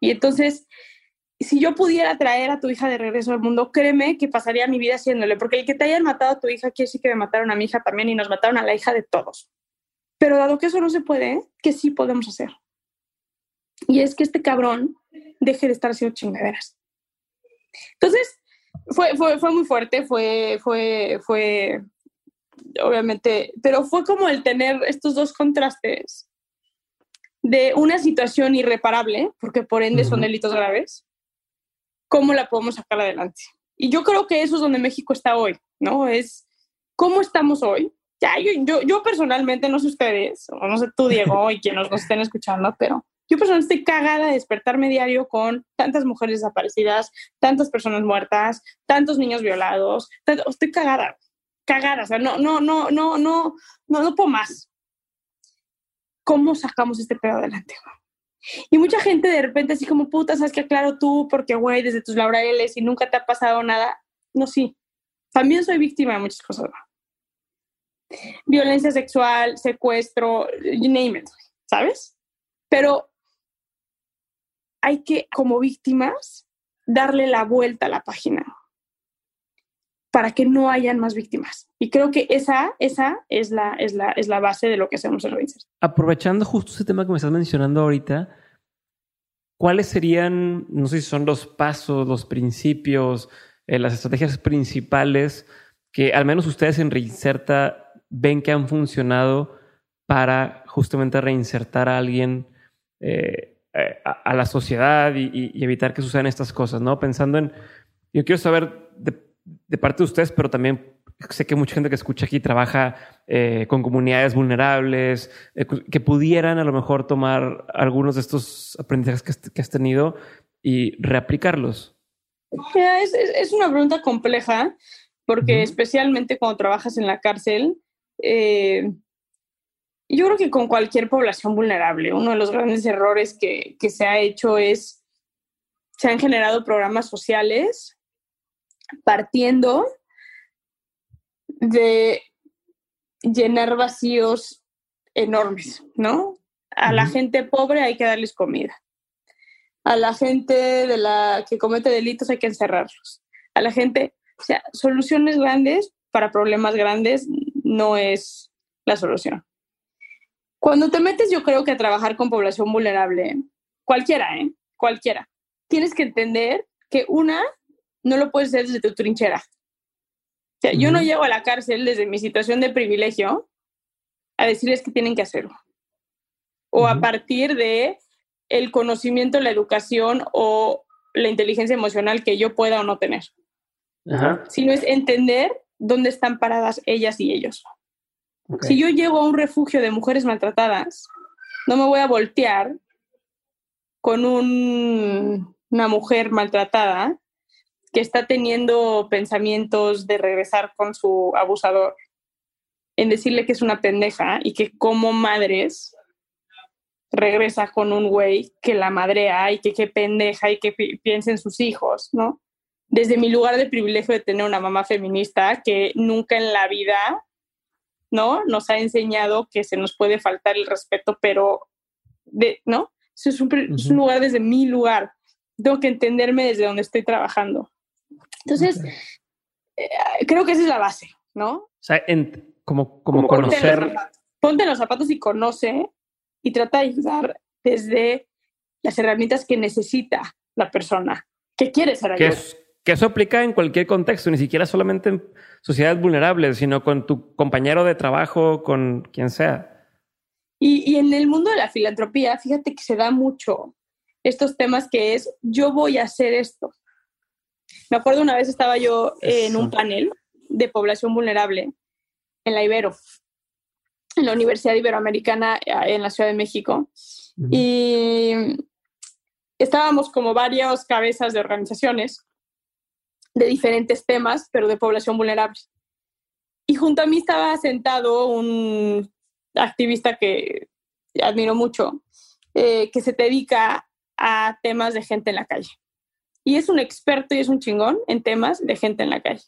Y entonces, si yo pudiera traer a tu hija de regreso al mundo, créeme que pasaría mi vida haciéndole, porque el que te hayan matado a tu hija quiere decir que me mataron a mi hija también y nos mataron a la hija de todos. Pero dado que eso no se puede, ¿qué sí podemos hacer? Y es que este cabrón deje de estar haciendo chingaderas. Entonces, fue, fue, fue muy fuerte, fue, fue, fue, obviamente, pero fue como el tener estos dos contrastes de una situación irreparable, porque por ende son delitos graves, ¿cómo la podemos sacar adelante? Y yo creo que eso es donde México está hoy, ¿no? Es cómo estamos hoy. Ya, yo, yo, yo personalmente, no sé ustedes, o no sé tú, Diego, y quienes nos estén escuchando, pero yo personalmente estoy cagada de despertarme diario con tantas mujeres desaparecidas, tantas personas muertas, tantos niños violados. estoy cagada, cagada. O sea, no, no, no, no, no, no, no puedo más. ¿Cómo sacamos este pedo adelante? Y mucha gente de repente así como, puta, ¿sabes qué? Claro tú, porque, güey, desde tus laureles y nunca te ha pasado nada. No, sí. También soy víctima de muchas cosas. Violencia sexual, secuestro, you name it, ¿sabes? Pero hay que, como víctimas, darle la vuelta a la página para que no hayan más víctimas. Y creo que esa, esa es, la, es, la, es la base de lo que hacemos en Reinserta. Aprovechando justo ese tema que me estás mencionando ahorita, ¿cuáles serían, no sé si son los pasos, los principios, eh, las estrategias principales que al menos ustedes en Reinserta ven que han funcionado para justamente reinsertar a alguien eh, eh, a, la sociedad y, evitar que sucedan estas cosas, ¿no? Pensando en, yo quiero saber de, parte de ustedes, pero también sé que mucha gente que escucha aquí trabaja eh, con comunidades vulnerables, eh, que pudieran a lo mejor tomar algunos de estos aprendizajes que, has tenido y reaplicarlos. Es, una pregunta compleja, porque especialmente cuando trabajas en la cárcel, yo creo que con cualquier población vulnerable, uno de los grandes errores que, que se ha hecho es, se han generado programas sociales partiendo de llenar vacíos enormes, ¿no? A la gente pobre hay que darles comida. A la gente de la que comete delitos hay que encerrarlos. A la gente, o sea, soluciones grandes para problemas grandes no es la solución. Cuando te metes, yo creo que a trabajar con población vulnerable, cualquiera, ¿eh? Cualquiera. Tienes que entender que una, no lo puedes hacer desde tu trinchera. O sea, yo no llego a la cárcel desde mi situación de privilegio a decirles que tienen que hacerlo. O a partir de el conocimiento, la educación o la inteligencia emocional que yo pueda o no tener. Sino es entender dónde están paradas ellas y ellos. Si yo llego a un refugio de mujeres maltratadas, no me voy a voltear con una mujer maltratada que está teniendo pensamientos de regresar con su abusador, en decirle que es una pendeja y que como madres regresa con un güey que la madrea y que qué pendeja y que piense en sus hijos, ¿no? Desde mi lugar de privilegio de tener una mamá feminista que nunca en la vida ¿no? Nos ha enseñado que se nos puede faltar el respeto, pero, de, ¿no? es un, lugar desde mi lugar. Tengo que entenderme desde donde estoy trabajando. Entonces, eh, creo que esa es la base, ¿no? O sea, como, como, conocer. Ponte los, zapatos, y conoce y trata de ayudar desde las herramientas que necesita la persona que quiere ser ayudada. Que eso aplica en cualquier contexto, ni siquiera solamente en sociedades vulnerables, sino con tu compañero de trabajo, con quien sea. Y, en el mundo de la filantropía, fíjate que se da mucho estos temas que es, yo voy a hacer esto. Me acuerdo una vez estaba yo en un panel de población vulnerable en la Ibero, en la Universidad Iberoamericana eh, en la Ciudad de México. Y estábamos como varias cabezas de organizaciones de diferentes temas, pero de población vulnerable. Y junto a mí estaba sentado un activista que admiro mucho, eh, que se dedica a temas de gente en la calle. Y es un experto y es un chingón en temas de gente en la calle.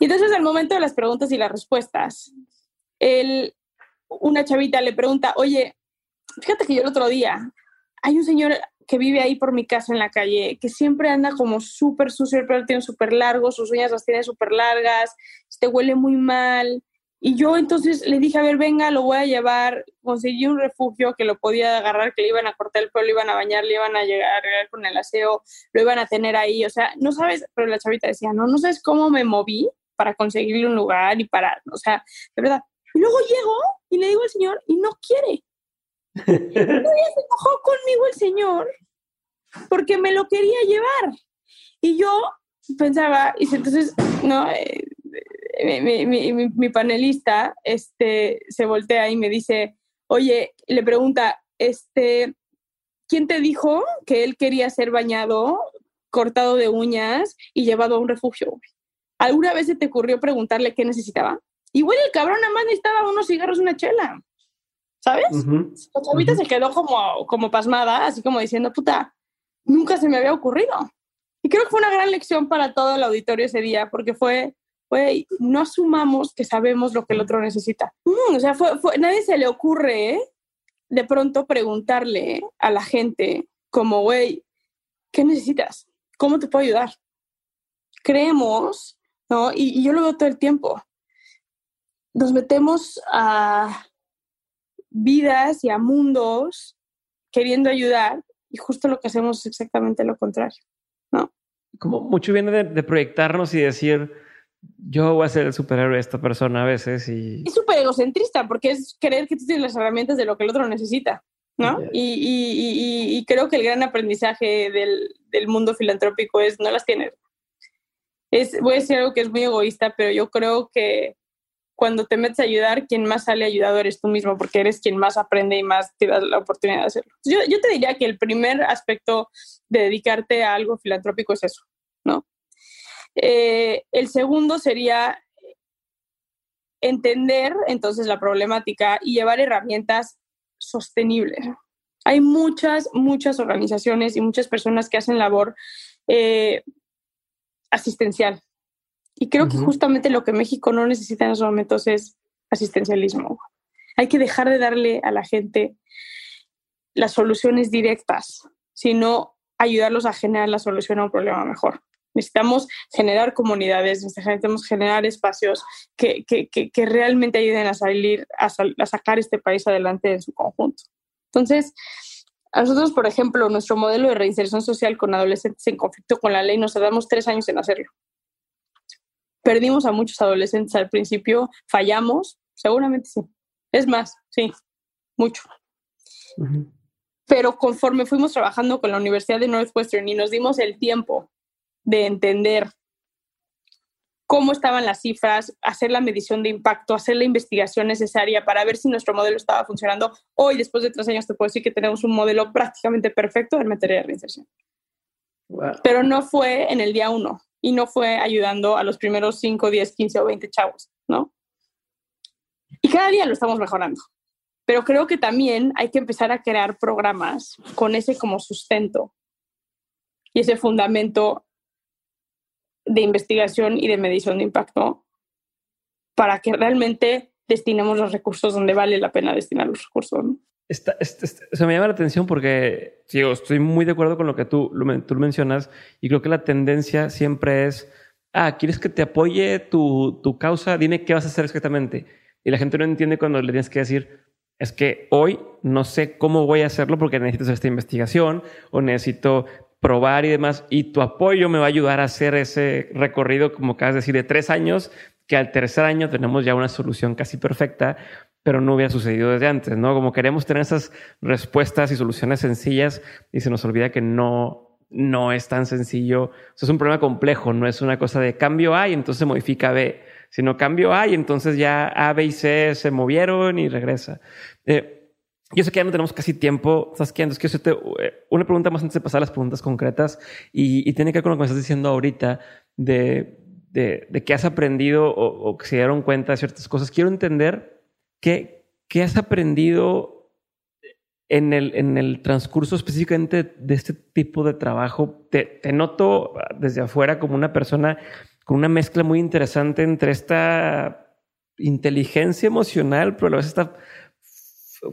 Y entonces al momento de las preguntas y las respuestas, él, una chavita le pregunta, oye, fíjate que yo el otro día, hay un señor que vive ahí por mi casa en la calle, que siempre anda como súper sucio, el pelo tiene súper largo, sus uñas las tiene súper largas, este huele muy mal. Y yo entonces le dije, a ver, venga, lo voy a llevar. Conseguí un refugio que lo podía agarrar, que le iban a cortar el pelo, le iban a bañar, le iban a llegar a con el aseo, lo iban a tener ahí. O sea, no sabes, pero la chavita decía, no, no sabes cómo me moví para conseguirle un lugar y para, o sea, de verdad. Y luego llego y le digo al señor, y no quiere. Se enojó conmigo el señor porque me lo quería llevar. Y yo pensaba, y entonces, no, eh, mi, panelista este, se voltea y me dice, oye, le pregunta, este, ¿quién te dijo que él quería ser bañado, cortado de uñas y llevado a un refugio? ¿Alguna vez se te ocurrió preguntarle qué necesitaba? Igual el cabrón nada más necesitaba unos cigarros, una chela. ¿Sabes? La se quedó como, como pasmada, así como diciendo, puta, nunca se me había ocurrido. Y creo que fue una gran lección para todo el auditorio ese día, porque fue, güey, no asumamos que sabemos lo que el otro necesita. Mm, o sea, fue, fue, nadie se le ocurre de pronto preguntarle a la gente como, güey, ¿qué necesitas? ¿Cómo te puedo ayudar? Creemos, ¿no? y yo lo veo todo el tiempo. Nos metemos a vidas y a mundos queriendo ayudar y justo lo que hacemos es exactamente lo contrario, ¿no? Como mucho viene de, proyectarnos y decir, yo voy a ser el superhéroe de esta persona a veces y... Es súper egocentrista porque es creer que tú tienes las herramientas de lo que el otro necesita, ¿no? Y, creo que el gran aprendizaje del, del mundo filantrópico es no las tienes. Es, voy a decir algo que es muy egoísta, pero yo creo que cuando te metes a ayudar, quien más sale ayudado eres tú mismo, porque eres quien más aprende y más te da la oportunidad de hacerlo. Yo, yo te diría que el primer aspecto de dedicarte a algo filantrópico es eso, ¿no? Eh, el segundo sería entender entonces la problemática y llevar herramientas sostenibles. Hay muchas, muchas organizaciones y muchas personas que hacen labor eh, asistencial. Y creo que justamente lo que México no necesita en esos momentos es asistencialismo. Hay que dejar de darle a la gente las soluciones directas, sino ayudarlos a generar la solución a un problema mejor. Necesitamos generar comunidades, necesitamos generar espacios que, que, realmente ayuden a salir, a, a, sacar este país adelante en su conjunto. Entonces, a nosotros, por ejemplo, nuestro modelo de reinserción social con adolescentes en conflicto con la ley, nos tardamos tres años en hacerlo. Perdimos a muchos adolescentes al principio, fallamos, seguramente sí. Es más, sí, mucho. Pero conforme fuimos trabajando con la Universidad de Northwestern y nos dimos el tiempo de entender cómo estaban las cifras, hacer la medición de impacto, hacer la investigación necesaria para ver si nuestro modelo estaba funcionando. Hoy, después de tres años, te puedo decir que tenemos un modelo prácticamente perfecto en materia de reinserción. Pero no fue en el día uno y no fue ayudando a los primeros 5, 10, 15 o 20 chavos, ¿no? Y cada día lo estamos mejorando. Pero creo que también hay que empezar a crear programas con ese como sustento y ese fundamento de investigación y de medición de impacto para que realmente destinemos los recursos donde vale la pena destinar los recursos. Se me llama la atención porque digo, estoy muy de acuerdo con lo que tú, tú mencionas y creo que la tendencia siempre es, ah, ¿quieres que te apoye tu, tu causa? Dime qué vas a hacer exactamente. Y la gente no entiende cuando le tienes que decir, es que hoy no sé cómo voy a hacerlo porque necesito hacer esta investigación o necesito probar y demás. Y tu apoyo me va a ayudar a hacer ese recorrido, como acabas de decir, de tres años, que al tercer año tenemos ya una solución casi perfecta, pero no hubiera sucedido desde antes, ¿no? Como queremos tener esas respuestas y soluciones sencillas y se nos olvida que no, no es tan sencillo. Eso es un problema complejo, no es una cosa de cambio A y entonces se modifica B, sino cambio A y entonces ya A, B y C se movieron y regresa. Eh, yo sé que ya no tenemos casi tiempo, ¿sabes qué? Entonces, quiero hacerte eh, una pregunta más antes de pasar a las preguntas concretas y, tiene que ver con lo que me estás diciendo ahorita de, de, que has aprendido o, que se dieron cuenta de ciertas cosas. Quiero entender qué, qué has aprendido en el, en el transcurso específicamente de este tipo de trabajo. Te, te noto desde afuera como una persona con una mezcla muy interesante entre esta inteligencia emocional, pero a la vez esta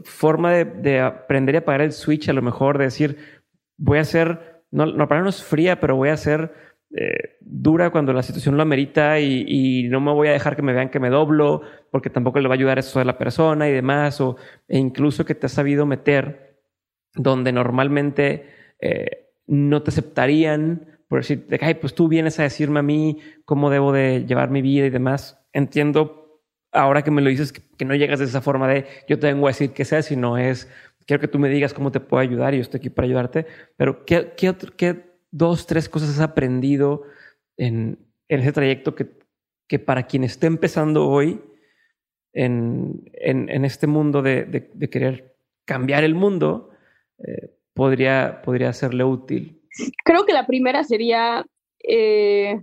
forma de, aprender y apagar el switch, a lo mejor de decir, voy a ser, no, no para no es fría, pero voy a ser eh, dura cuando la situación lo amerita y, no me voy a dejar que me vean que me doblo, porque tampoco le va a ayudar eso a la persona y demás, o e incluso que te has sabido meter donde normalmente eh, no te aceptarían por decir, ay, pues tú vienes a decirme a mí cómo debo de llevar mi vida y demás. Entiendo ahora que me lo dices, que, no llegas de esa forma de yo te vengo a decir qué sea, sino es quiero que tú me digas cómo te puedo ayudar y yo estoy aquí para ayudarte. Pero ¿qué, qué, qué dos, tres cosas has aprendido en, en ese trayecto que, que, para quien esté empezando hoy en, en, en este mundo de, de, querer cambiar el mundo, eh, podría, podría serle útil? Creo que la primera sería, eh,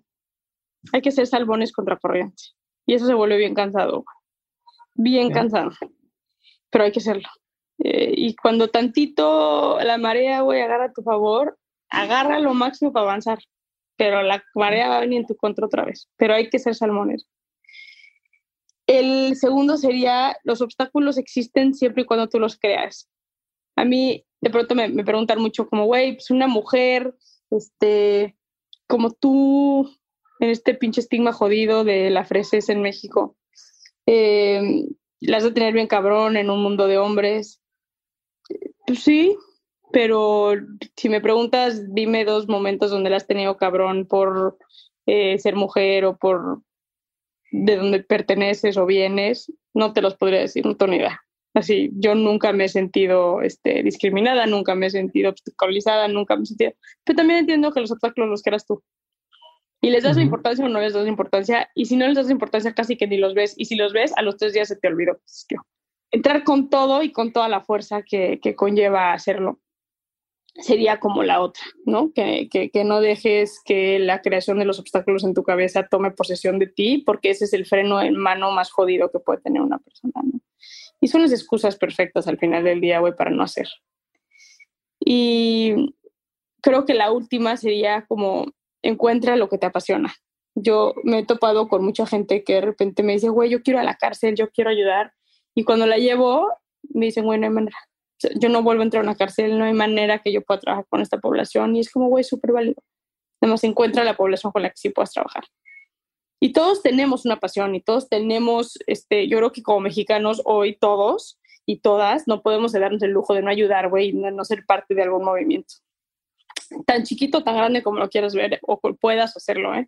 hay que ser salvones contra corriente. Y eso se vuelve bien cansado, bien cansado, pero hay que hacerlo. Eh, y cuando tantito la marea, güey, agarra a tu favor, agarra lo máximo para avanzar, pero la marea va a venir en tu contra otra vez, pero hay que ser salmones. El segundo sería, los obstáculos existen siempre y cuando tú los creas. A mí de pronto me, me preguntan mucho como, güey, pues una mujer, este, como tú, en este pinche estigma jodido de la freseza en México. Eh, las de tener bien cabrón en un mundo de hombres. Pues sí, pero si me preguntas, dime dos momentos donde las has tenido cabrón por eh, ser mujer o por de dónde perteneces o vienes, no te los podría decir, no tengo ni idea. Así, yo nunca me he sentido este, discriminada, nunca me he sentido obstaculizada, nunca me he sentido... Pero también entiendo que los obstáculos los quieras tú. Y les das importancia o no les das importancia. Y si no les das importancia, casi que ni los ves. Y si los ves, a los tres días se te olvidó. Entrar con todo y con toda la fuerza que, que conlleva hacerlo. Sería como la otra, ¿no? Que, que, no dejes que la creación de los obstáculos en tu cabeza tome posesión de ti, porque ese es el freno en mano más jodido que puede tener una persona, ¿no? Y son las excusas perfectas al final del día, güey, para no hacer. Y creo que la última sería como encuentra lo que te apasiona. Yo me he topado con mucha gente que de repente me dice, güey, yo quiero a la cárcel, yo quiero ayudar. Y cuando la llevo, me dicen, güey, no hay manera. Yo no vuelvo a entrar a una cárcel, no hay manera que yo pueda trabajar con esta población. Y es como, güey, súper válido. Además, encuentra la población con la que sí puedas trabajar. Y todos tenemos una pasión y todos tenemos, este, yo creo que como mexicanos hoy todos y todas no podemos darnos el lujo de no ayudar, güey, y no ser parte de algún movimiento. Tan chiquito, tan grande como lo quieras ver o puedas hacerlo, ¿eh?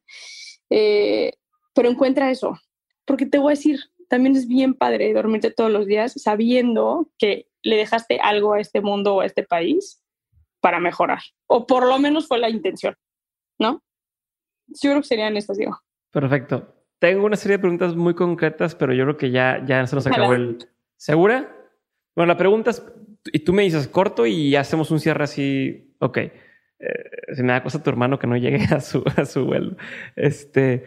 Eh, pero encuentra eso, porque te voy a decir, también es bien padre dormirte todos los días sabiendo que le dejaste algo a este mundo o a este país para mejorar, o por lo menos fue la intención, ¿no? Yo creo que serían estas, digo. Perfecto. Tengo una serie de preguntas muy concretas, pero yo creo que ya, ya se nos acabó el... ¿Segura? Bueno, la pregunta es, y tú me dices corto y hacemos un cierre así, ok. Eh, si me da cosa tu hermano que no llegue a su, a su vuelo. Este,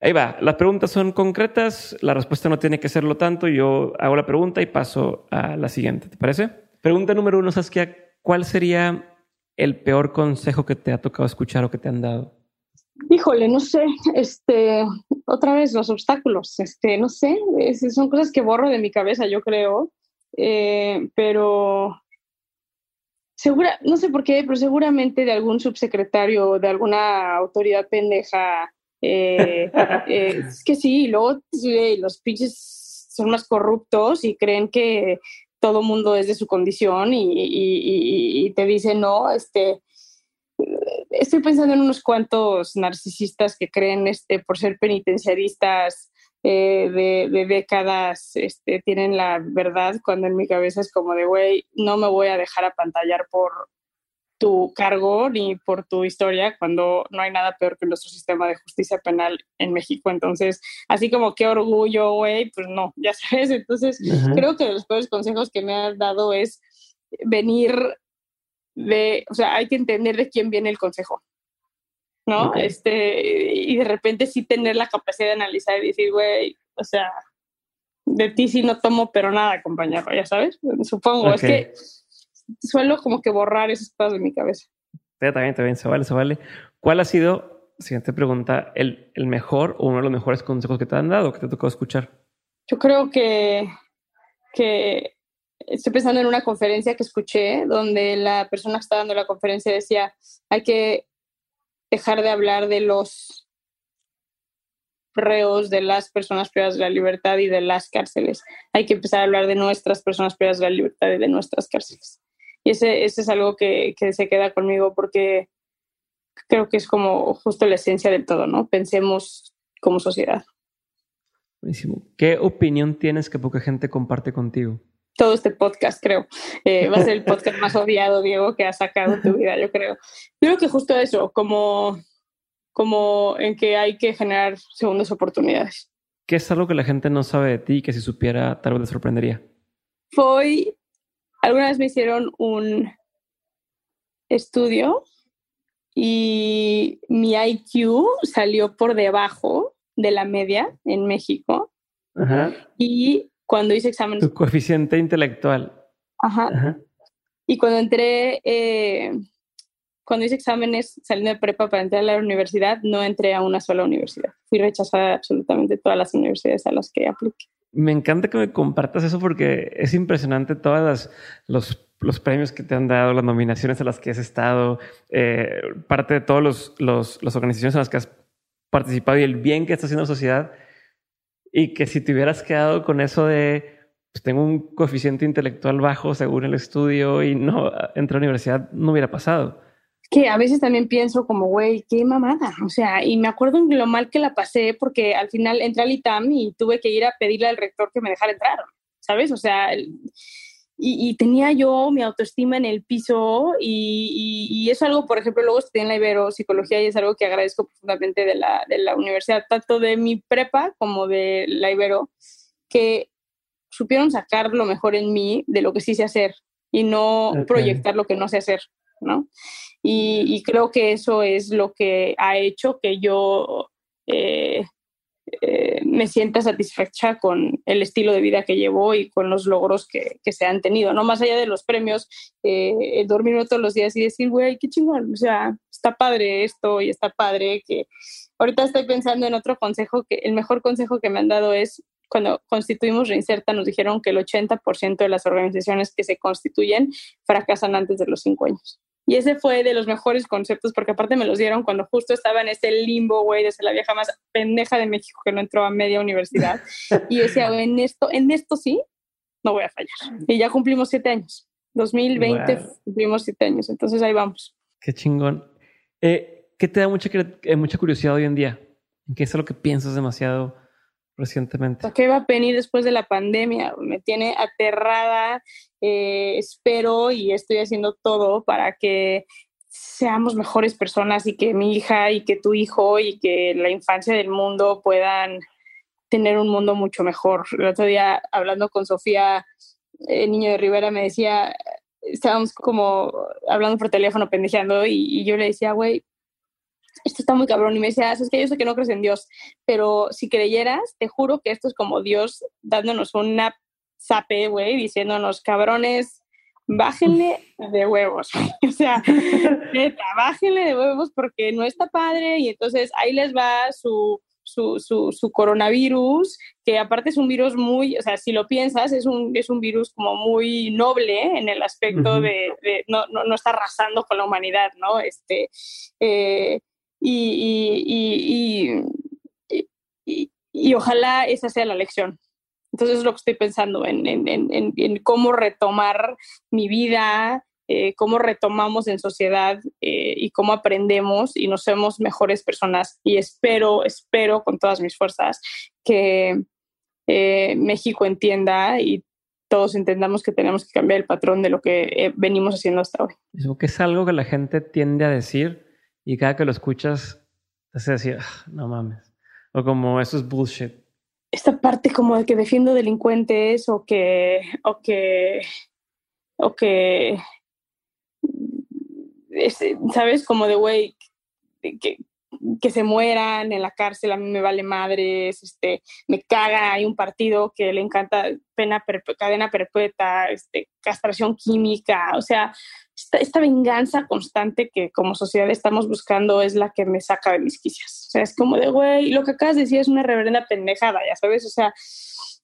ahí va. Las preguntas son concretas. La respuesta no tiene que serlo tanto. Yo hago la pregunta y paso a la siguiente. ¿Te parece? Pregunta número uno, Saskia. ¿Cuál sería el peor consejo que te ha tocado escuchar o que te han dado? Híjole, no sé, este, otra vez los obstáculos, este, no sé, son cosas que borro de mi cabeza, yo creo, eh, pero segura, no sé por qué, pero seguramente de algún subsecretario o de alguna autoridad pendeja. Eh, eh, es que sí, luego los pinches son más corruptos y creen que todo mundo es de su condición y, te dicen, no, este, estoy pensando en unos cuantos narcisistas que creen, este, por ser penitenciaristas, eh, de, décadas este, tienen la verdad, cuando en mi cabeza es como de, güey, no me voy a dejar apantallar por tu cargo ni por tu historia, cuando no hay nada peor que nuestro sistema de justicia penal en México. Entonces, así como qué orgullo, güey, pues no, ya sabes. Entonces, creo que los peores consejos que me has dado es venir de, o sea, hay que entender de quién viene el consejo. ¿no? Este, y de repente sí tener la capacidad de analizar y decir, güey, o sea, de ti sí no tomo, pero nada, compañero, ya sabes, supongo. Es que suelo como que borrar esos pedos de mi cabeza. Está bien, está bien, se vale, se vale. ¿Cuál ha sido, siguiente pregunta, el, el mejor o uno de los mejores consejos que te han dado, que te ha tocado escuchar? Yo creo que, que estoy pensando en una conferencia que escuché donde la persona que estaba dando la conferencia decía, hay que dejar de hablar de los reos, de las personas privadas de la libertad y de las cárceles. Hay que empezar a hablar de nuestras personas privadas de la libertad y de nuestras cárceles. Y ese, ese es algo que, que se queda conmigo porque creo que es como justo la esencia del todo, ¿no? Pensemos como sociedad. Buenísimo. ¿Qué opinión tienes que poca gente comparte contigo? todo este podcast, creo. Eh, va a ser el podcast más odiado, Diego, que has sacado en tu vida, yo creo. Creo que justo eso, como, como en que hay que generar segundas oportunidades. ¿Qué es algo que la gente no sabe de ti y que si supiera tal vez le sorprendería? Fue, alguna vez me hicieron un estudio y mi IQ salió por debajo de la media en México. Ajá. Y cuando hice exámenes. Tu coeficiente intelectual. Ajá. Y cuando entré, eh, cuando hice exámenes saliendo de prepa para entrar a la universidad, no entré a una sola universidad. Fui rechazada de absolutamente todas las universidades a las que apliqué. Me encanta que me compartas eso porque es impresionante todas los, los premios que te han dado, las nominaciones a las que has estado, eh, parte de todas los, los, las organizaciones en las que has participado y el bien que está haciendo la sociedad y que si te hubieras quedado con eso de pues tengo un coeficiente intelectual bajo según el estudio y no entré a la universidad, no hubiera pasado. Que a veces también pienso como, güey, qué mamada. O sea, y me acuerdo en lo mal que la pasé porque al final entré al ITAM y tuve que ir a pedirle al rector que me dejara entrar, ¿sabes? O sea, y, tenía yo mi autoestima en el piso y, y, es algo, por ejemplo, luego estudié en la Ibero Psicología y es algo que agradezco profundamente de la, de la universidad, tanto de mi prepa como de la Ibero, que supieron sacar lo mejor en mí de lo que sí sé hacer y no proyectar lo que no sé hacer. ¿no? Y, creo que eso es lo que ha hecho que yo eh, eh, me sienta satisfecha con el estilo de vida que llevo y con los logros que, se han tenido, ¿no? Más allá de los premios, eh, dormirme todos los días y decir, güey, qué chingón, o sea, está padre esto y está padre que ahorita estoy pensando en otro consejo, que el mejor consejo que me han dado es cuando constituimos Reinserta nos dijeron que el 80% de las organizaciones que se constituyen fracasan antes de los cinco años. Y ese fue de los mejores conceptos, porque aparte me los dieron cuando justo estaba en ese limbo, güey, de ser la vieja más pendeja de México que no entró a media universidad. Y decía, en esto, en esto sí, no voy a fallar. Y ya cumplimos siete años. 2020 cumplimos siete años. Entonces ahí vamos. Qué chingón. Eh, ¿Qué te da mucha, eh, mucha curiosidad hoy en día? ¿En qué es lo que piensas demasiado? Recientemente? ¿Qué va a venir después de la pandemia? Me tiene aterrada. Eh, espero y estoy haciendo todo para que seamos mejores personas y que mi hija y que tu hijo y que la infancia del mundo puedan tener un mundo mucho mejor. El otro día hablando con Sofía, el niño de Rivera, me decía, estábamos como hablando por teléfono, pendejeando, y yo le decía, güey, esto está muy cabrón. Y me decía, es que yo sé que no crees en Dios, pero si creyeras, te juro que esto es como Dios dándonos una zape, güey, diciéndonos, cabrones, bájenle de huevos. o sea, neta, bájenle de huevos porque no está padre y entonces ahí les va su, su, su, coronavirus, que aparte es un virus muy, o sea, si lo piensas, es un, es un virus como muy noble en el aspecto de, no, no, no, está arrasando con la humanidad, ¿no? Este, eh, y, y, ojalá esa sea la lección. Entonces es lo que estoy pensando en, en, cómo retomar mi vida, eh, cómo retomamos en sociedad eh, y cómo aprendemos y nos hacemos mejores personas. Y espero, espero con todas mis fuerzas que eh, México entienda y todos entendamos que tenemos que cambiar el patrón de lo que venimos haciendo hasta hoy. Eso es algo que la gente tiende a decir, y cada que lo escuchas te hace decir, ah, no mames. O como eso es bullshit. Esta parte como de que defiendo delincuentes o que, o que, o que, ¿sabes? Como de, güey, que, que se mueran en la cárcel, a mí me vale madres, este, me caga, hay un partido que le encanta pena cadena perpetua, este, castración química, o sea, esta, venganza constante que como sociedad estamos buscando es la que me saca de mis quicias. O sea, es como de, güey, lo que acabas de decir es una reverenda pendejada, ya sabes, o sea,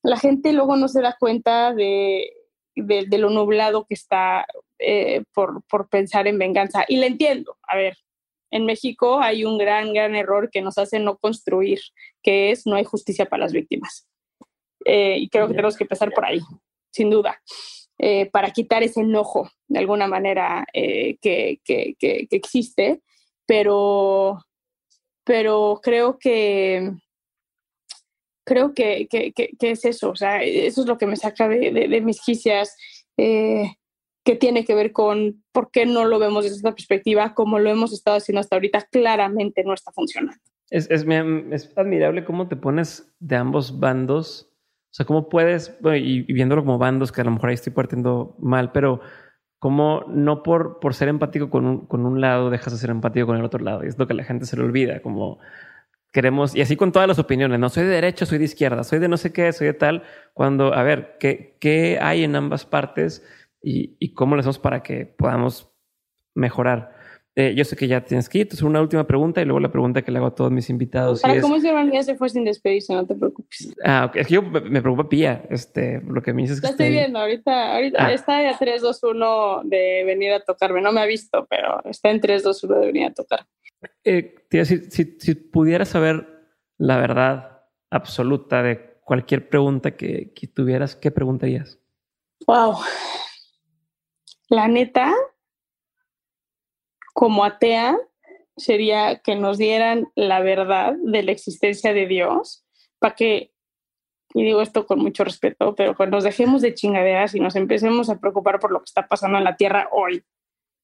la gente luego no se da cuenta de, de, lo nublado que está eh, por, por pensar en venganza. Y le entiendo, a ver, en México hay un gran, gran error que nos hace no construir, que es no hay justicia para las víctimas. Eh, y creo que tenemos que empezar por ahí, sin duda, eh, para quitar ese enojo de alguna manera eh, que, que, que, existe, pero, pero creo que creo que, es eso, o sea, eso es lo que me saca de, de, mis quicias que tiene que ver con por qué no lo vemos desde esta perspectiva, como lo hemos estado haciendo hasta ahorita, claramente no está funcionando. Es, es admirable cómo te pones de ambos bandos, o sea, cómo puedes, y, viéndolo como bandos, que a lo mejor ahí estoy partiendo mal, pero cómo no por, por ser empático con un, con un lado dejas de ser empático con el otro lado, y es lo que la gente se le olvida, como queremos, y así con todas las opiniones, no soy de derecha, soy de izquierda, soy de no sé qué, soy de tal, cuando, a ver, ¿qué, qué hay en ambas partes? y, cómo lo hacemos para que podamos mejorar. Eh, yo sé que ya tienes que ir, entonces una última pregunta y luego la pregunta que le hago a todos mis invitados. Para cómo se ya se fue sin despedirse, no te preocupes. Ah, es que yo me, preocupa Pía, este, lo que me dices que... La estoy viendo, ahorita, ahorita ah. está en 3, 2, 1 de venir a tocarme, no me ha visto, pero está en 3, 2, 1 de venir a tocar. Eh, si, si pudieras saber la verdad absoluta de cualquier pregunta que, que tuvieras, ¿qué preguntarías? Wow, la neta, como atea, sería que nos dieran la verdad de la existencia de Dios para que, y digo esto con mucho respeto, pero que nos dejemos de chingaderas y nos empecemos a preocupar por lo que está pasando en la Tierra hoy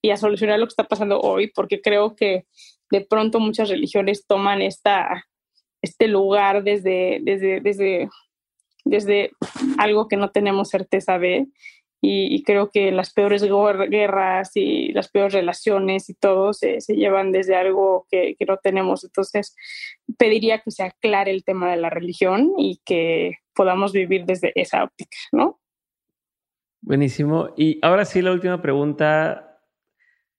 y a solucionar lo que está pasando hoy, porque creo que de pronto muchas religiones toman esta, este lugar desde, desde, desde, desde algo que no tenemos certeza de y, creo que las peores guerras y las peores relaciones y todo se, llevan desde algo que, que, no tenemos. Entonces, pediría que se aclare el tema de la religión y que podamos vivir desde esa óptica, ¿no? Buenísimo. Y ahora sí, la última pregunta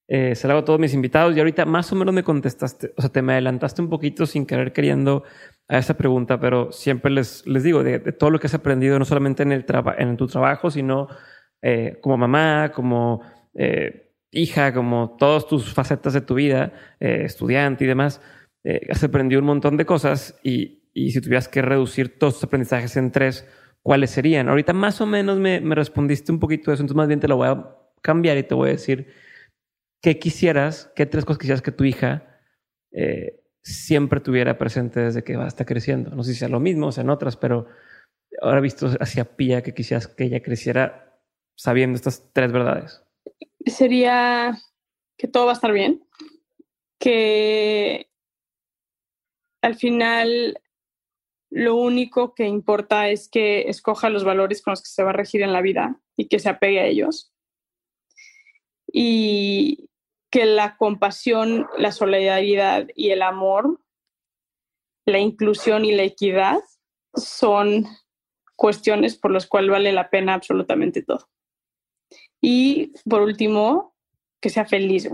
eh, se la hago a todos mis invitados y ahorita más o menos me contestaste, o sea, te me adelantaste un poquito sin querer queriendo a esa pregunta, pero siempre les, les digo de, todo lo que has aprendido, no solamente en, el en tu trabajo, sino eh, como mamá, como eh, hija, como todas tus facetas de tu vida, eh, estudiante y demás, has aprendido un montón de cosas y, y, si tuvieras que reducir todos tus aprendizajes en tres, ¿cuáles serían? Ahorita más o menos me, me respondiste un poquito de eso, entonces más bien te lo voy a cambiar y te voy a decir qué quisieras, qué tres cosas quisieras que tu hija siempre tuviera presente desde que va a estar creciendo. No sé si sea lo mismo, o sea en otras, pero ahora visto hacia Pía que quisieras que ella creciera sabiendo estas tres verdades? Sería que todo va a estar bien, que al final lo único que importa es que escoja los valores con los que se va a regir en la vida y que se apegue a ellos. Y que la compasión, la solidaridad y el amor, la inclusión y la equidad son cuestiones por las cuales vale la pena absolutamente todo. Y por último, que sea feliz.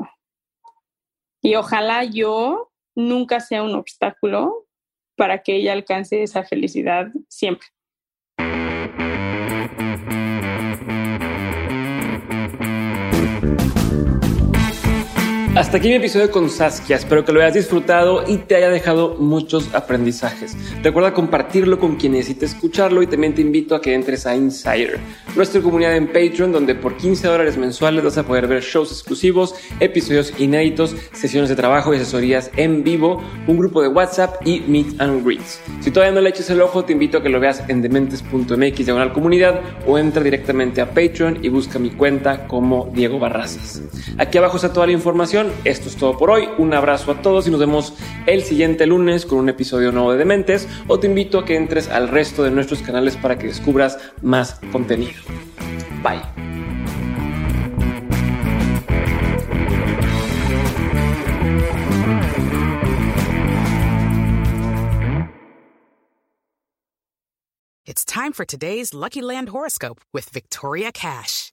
Y ojalá yo nunca sea un obstáculo para que ella alcance esa felicidad siempre. Hasta aquí mi episodio con Saskia. Espero que lo hayas disfrutado y te haya dejado muchos aprendizajes. Recuerda compartirlo con quien necesite escucharlo y también te invito a que entres a Insider, nuestra comunidad en Patreon, donde por 15 dólares mensuales vas a poder ver shows exclusivos, episodios inéditos, sesiones de trabajo y asesorías en vivo, un grupo de WhatsApp y Meet and Greets. Si todavía no le eches el ojo, te invito a que lo veas en dementes.mx diagonal comunidad o entra directamente a Patreon y busca mi cuenta como Diego Barrazas. Aquí abajo está toda la información esto es todo por hoy. Un abrazo a todos y nos vemos el siguiente lunes con un episodio nuevo de Dementes o te invito a que entres al resto de nuestros canales para que descubras más contenido. Bye. It's time for today's Lucky Land horoscope with Victoria Cash.